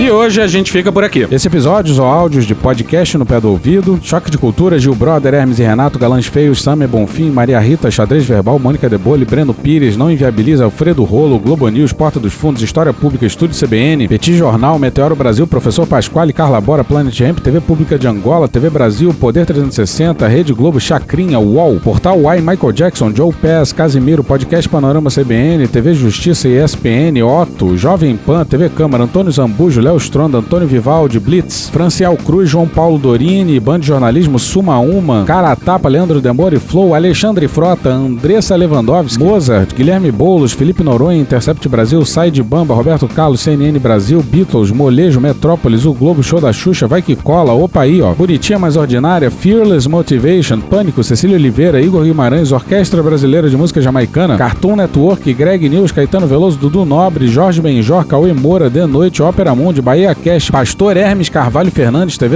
E hoje a gente fica por aqui. Esse episódio ou áudios de podcast no pé do ouvido, Choque de Cultura, Gil Brother, Hermes e Renato, Galãs Feios, Samer Bonfim, Maria Rita, Xadrez Verbal, Mônica Debole, Breno Pires, Não Inviabiliza, Alfredo Rolo, Globo News, Porta dos Fundos, História Pública, Estúdio CBN, Petit Jornal, Meteoro Brasil, Professor Pasquale, Carla Bora, Planet Ramp, TV Pública de Angola, TV Brasil, Poder 360, Rede Globo, Chacrinha, UOL, Portal Y, Michael Jackson, Joe Pass, Casimiro, Podcast Panorama CBN, TV Justiça e ESPN, Otto, Jovem Pan, TV Câmara, Antônio Zambujo, Léo Stronda, Antônio Vivaldi, Blitz, Franciel Cruz, João Paulo Dorini, Band de Jornalismo, Suma Uma, Cara Tapa, Leandro Demore, Flow, Alexandre Frota, Andressa Lewandowski, Mozart, Guilherme Boulos, Felipe Noronha, Intercept Brasil, Side Bamba, Roberto Carlos, CNN Brasil, Beatles, Molejo, Metrópolis, O Globo, Show da Xuxa, Vai Que Cola, Opa aí, ó, Bonitinha Mais Ordinária, Fearless Motivation, Pânico, Cecília Oliveira, Igor Guimarães, Orquestra Brasileira de Música Jamaicana, Cartoon Network, Greg News, Caetano Veloso, Dudu Nobre, Jorge Benjor, Cauê Moura, De Noite, Ópera Mundi, Bahia Cash, Pastor Hermes Carvalho Fernandes, TV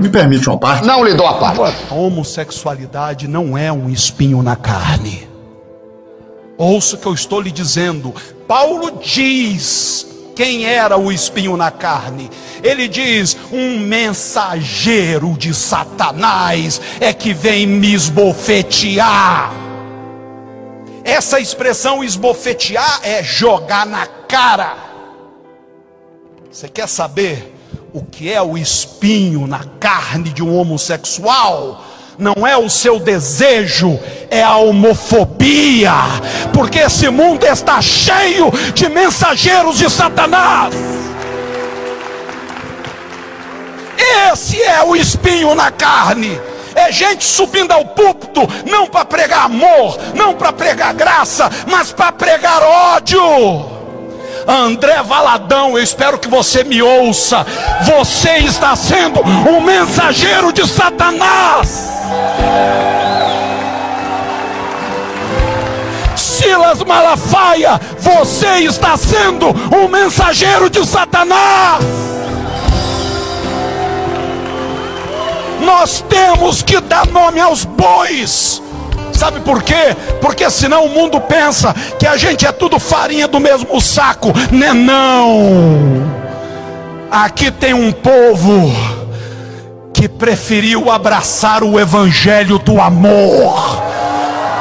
Me permite uma parte? Não lhe dou a parte. A homossexualidade não é um espinho na carne. Ouça o que eu estou lhe dizendo. Paulo diz quem era o espinho na carne. Ele diz: um mensageiro de Satanás é que vem me esbofetear. Essa expressão esbofetear é jogar na cara. Você quer saber o que é o espinho na carne de um homossexual? Não é o seu desejo, é a homofobia, porque esse mundo está cheio de mensageiros de Satanás. Esse é o espinho na carne. É gente subindo ao púlpito, não para pregar amor, não para pregar graça, mas para pregar ódio. André Valadão, eu espero que você me ouça. Você está sendo um mensageiro de Satanás. Silas Malafaia, você está sendo um mensageiro de Satanás. Nós temos que dar nome aos bois. Sabe por quê? Porque senão o mundo pensa que a gente é tudo farinha do mesmo saco. Né não. Aqui tem um povo que preferiu abraçar o evangelho do amor,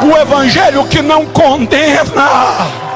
o evangelho que não condena.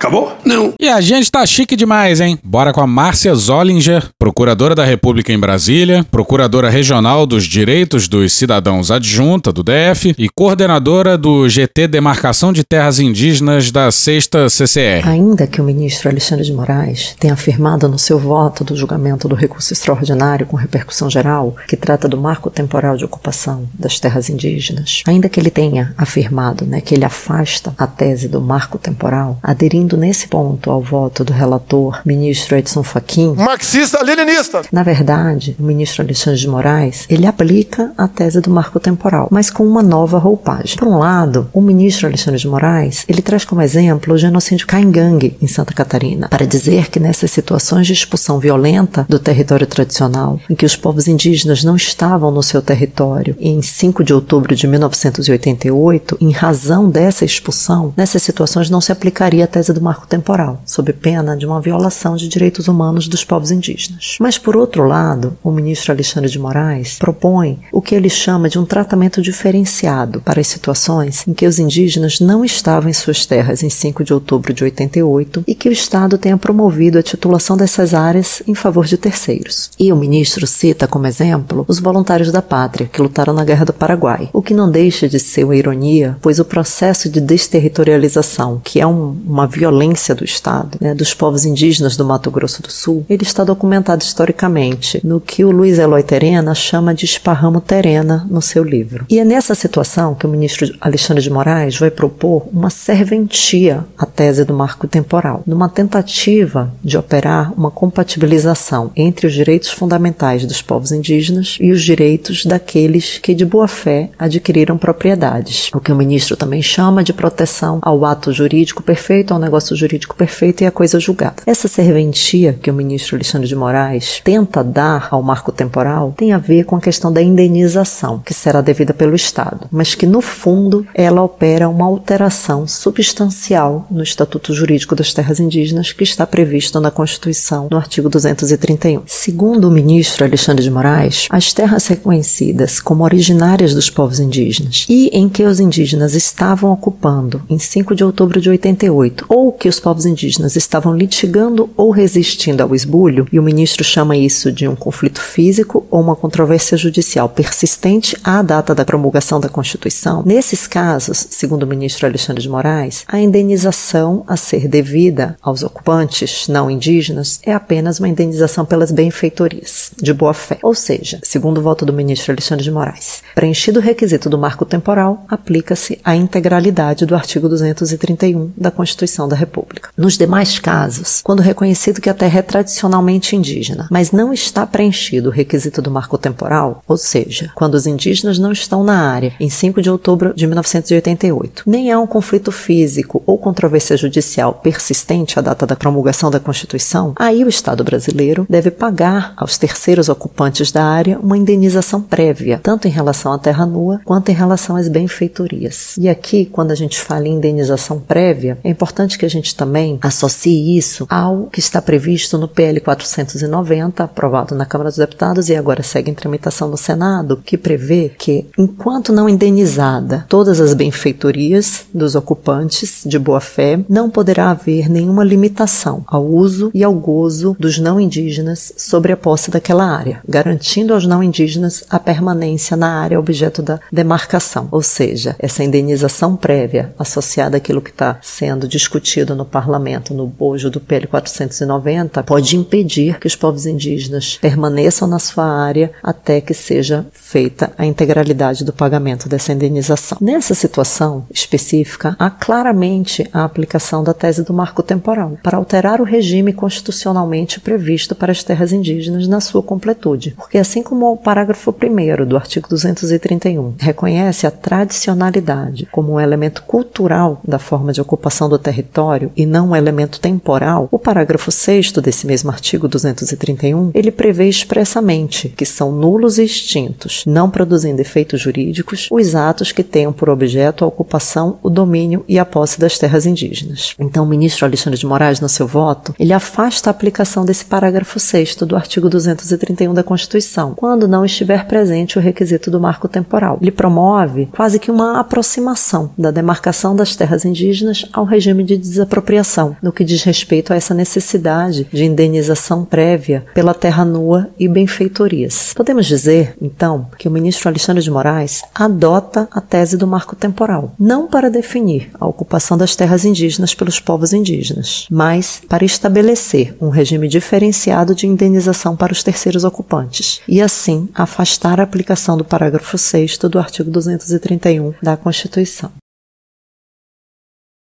Acabou? Não. E a gente tá chique demais, hein? Bora com a Márcia Zollinger, procuradora da República em Brasília, procuradora regional dos direitos dos cidadãos adjunta do DF e coordenadora do GT Demarcação de Terras Indígenas da 6 CCR. Ainda que o ministro Alexandre de Moraes tenha afirmado no seu voto do julgamento do recurso extraordinário com repercussão geral, que trata do marco temporal de ocupação das terras indígenas, ainda que ele tenha afirmado né, que ele afasta a tese do marco temporal, aderindo nesse ponto ao voto do relator, ministro Edson Fachin, marxista-leninista. Na verdade, o ministro Alexandre de Moraes, ele aplica a tese do marco temporal, mas com uma nova roupagem. Por um lado, o ministro Alexandre de Moraes, ele traz como exemplo o genocídio Caingangue, em Santa Catarina, para dizer que nessas situações de expulsão violenta do território tradicional, em que os povos indígenas não estavam no seu território, em 5 de outubro de 1988, em razão dessa expulsão, nessas situações não se aplicaria a tese do marco temporal, sob pena de uma violação de direitos humanos dos povos indígenas. Mas, por outro lado, o ministro Alexandre de Moraes propõe o que ele chama de um tratamento diferenciado para as situações em que os indígenas não estavam em suas terras em 5 de outubro de 88 e que o Estado tenha promovido a titulação dessas áreas em favor de terceiros. E o ministro cita como exemplo os voluntários da pátria que lutaram na Guerra do Paraguai, o que não deixa de ser uma ironia, pois o processo de desterritorialização, que é um, uma violência do Estado, né, dos povos indígenas do Mato Grosso do Sul, ele está documentado historicamente no que o Luiz Eloy Terena chama de esparramo terena no seu livro. E é nessa situação que o ministro Alexandre de Moraes vai propor uma serventia à tese do marco temporal, numa tentativa de operar uma compatibilização entre os direitos fundamentais dos povos indígenas e os direitos daqueles que de boa fé adquiriram propriedades, o que o ministro também chama de proteção ao ato jurídico perfeito, ao negócio jurídico perfeito e à coisa julgada. Essa serventia que o ministro Alexandre de Moraes tenta dar ao marco temporal tem a ver com a questão da indenização, que será devida pelo Estado, mas que no fundo ela opera uma alteração substancial no Estatuto Jurídico das Terras Indígenas que está previsto na Constituição, no artigo 231. Segundo o ministro Alexandre de Moraes, as terras reconhecidas como originárias dos povos indígenas e em que os indígenas estavam ocupando em 5 de outubro de 88 ou que os povos indígenas estavam litigando ou resistindo ao esbulho, e o ministro chama isso de um conflito físico ou uma controvérsia judicial persistente à data da promulgação da Constituição, nesses casos, segundo o ministro Alexandre de Moraes, a indenização a ser devida aos ocupantes não indígenas é apenas uma indenização pelas benfeitorias, de boa fé. Ou seja, segundo o voto do ministro Alexandre de Moraes, preenchido o requisito do marco temporal, aplica-se a integralidade do artigo 231 da Constituição da República. Nos demais casos, quando reconhecido que a terra é tradicionalmente indígena, mas não está preenchido o requisito do marco temporal, ou seja, quando os indígenas não estão na área em 5 de outubro de 1988, nem há um conflito físico ou controvérsia judicial persistente à data da promulgação da Constituição, aí o Estado brasileiro deve pagar aos terceiros ocupantes da área uma indenização prévia, tanto em relação à terra nua quanto em relação às benfeitorias. E aqui, quando a gente fala em indenização prévia, é importante que a gente também associe isso ao que está previsto no PL 490, aprovado na Câmara dos Deputados e agora segue em tramitação no Senado, que prevê que, enquanto não indenizada todas as benfeitorias dos ocupantes de boa fé, não poderá haver nenhuma limitação ao uso e ao gozo dos não indígenas sobre a posse daquela área, garantindo aos não indígenas a permanência na área objeto da demarcação, ou seja, essa indenização prévia associada àquilo que está sendo discutido no parlamento, no bojo do PL 490, pode impedir que os povos indígenas permaneçam na sua área até que seja feita a integralidade do pagamento dessa indenização. Nessa situação específica, há claramente a aplicação da tese do marco temporal para alterar o regime constitucionalmente previsto para as terras indígenas na sua completude, porque assim como o parágrafo 1 do artigo 231 reconhece a tradicionalidade como um elemento cultural da forma de ocupação do território transitório e não um elemento temporal, o parágrafo 6 desse mesmo artigo 231, ele prevê expressamente que são nulos e extintos, não produzindo efeitos jurídicos, os atos que tenham por objeto a ocupação, o domínio e a posse das terras indígenas. Então, o ministro Alexandre de Moraes, no seu voto, ele afasta a aplicação desse parágrafo 6 do artigo 231 da Constituição, quando não estiver presente o requisito do marco temporal. Ele promove quase que uma aproximação da demarcação das terras indígenas ao regime de desapropriação, no que diz respeito a essa necessidade de indenização prévia pela terra nua e benfeitorias. Podemos dizer, então, que o ministro Alexandre de Moraes adota a tese do marco temporal, não para definir a ocupação das terras indígenas pelos povos indígenas, mas para estabelecer um regime diferenciado de indenização para os terceiros ocupantes e assim afastar a aplicação do parágrafo 6 do artigo 231 da Constituição.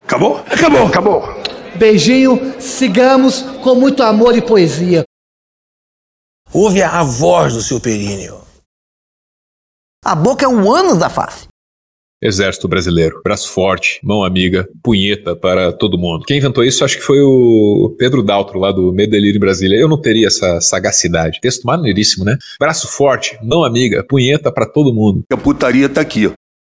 Acabou? Acabou, acabou. Beijinho, sigamos com muito amor e poesia. Ouve a voz do seu períneo. A boca é um ânus da face. Exército Brasileiro. Braço forte, mão amiga, punheta para todo mundo. Quem inventou isso acho que foi o Pedro Daltro, lá do em Brasília. Eu não teria essa sagacidade. Texto maneiríssimo, né? Braço forte, mão amiga, punheta para todo mundo. A putaria tá aqui, ó.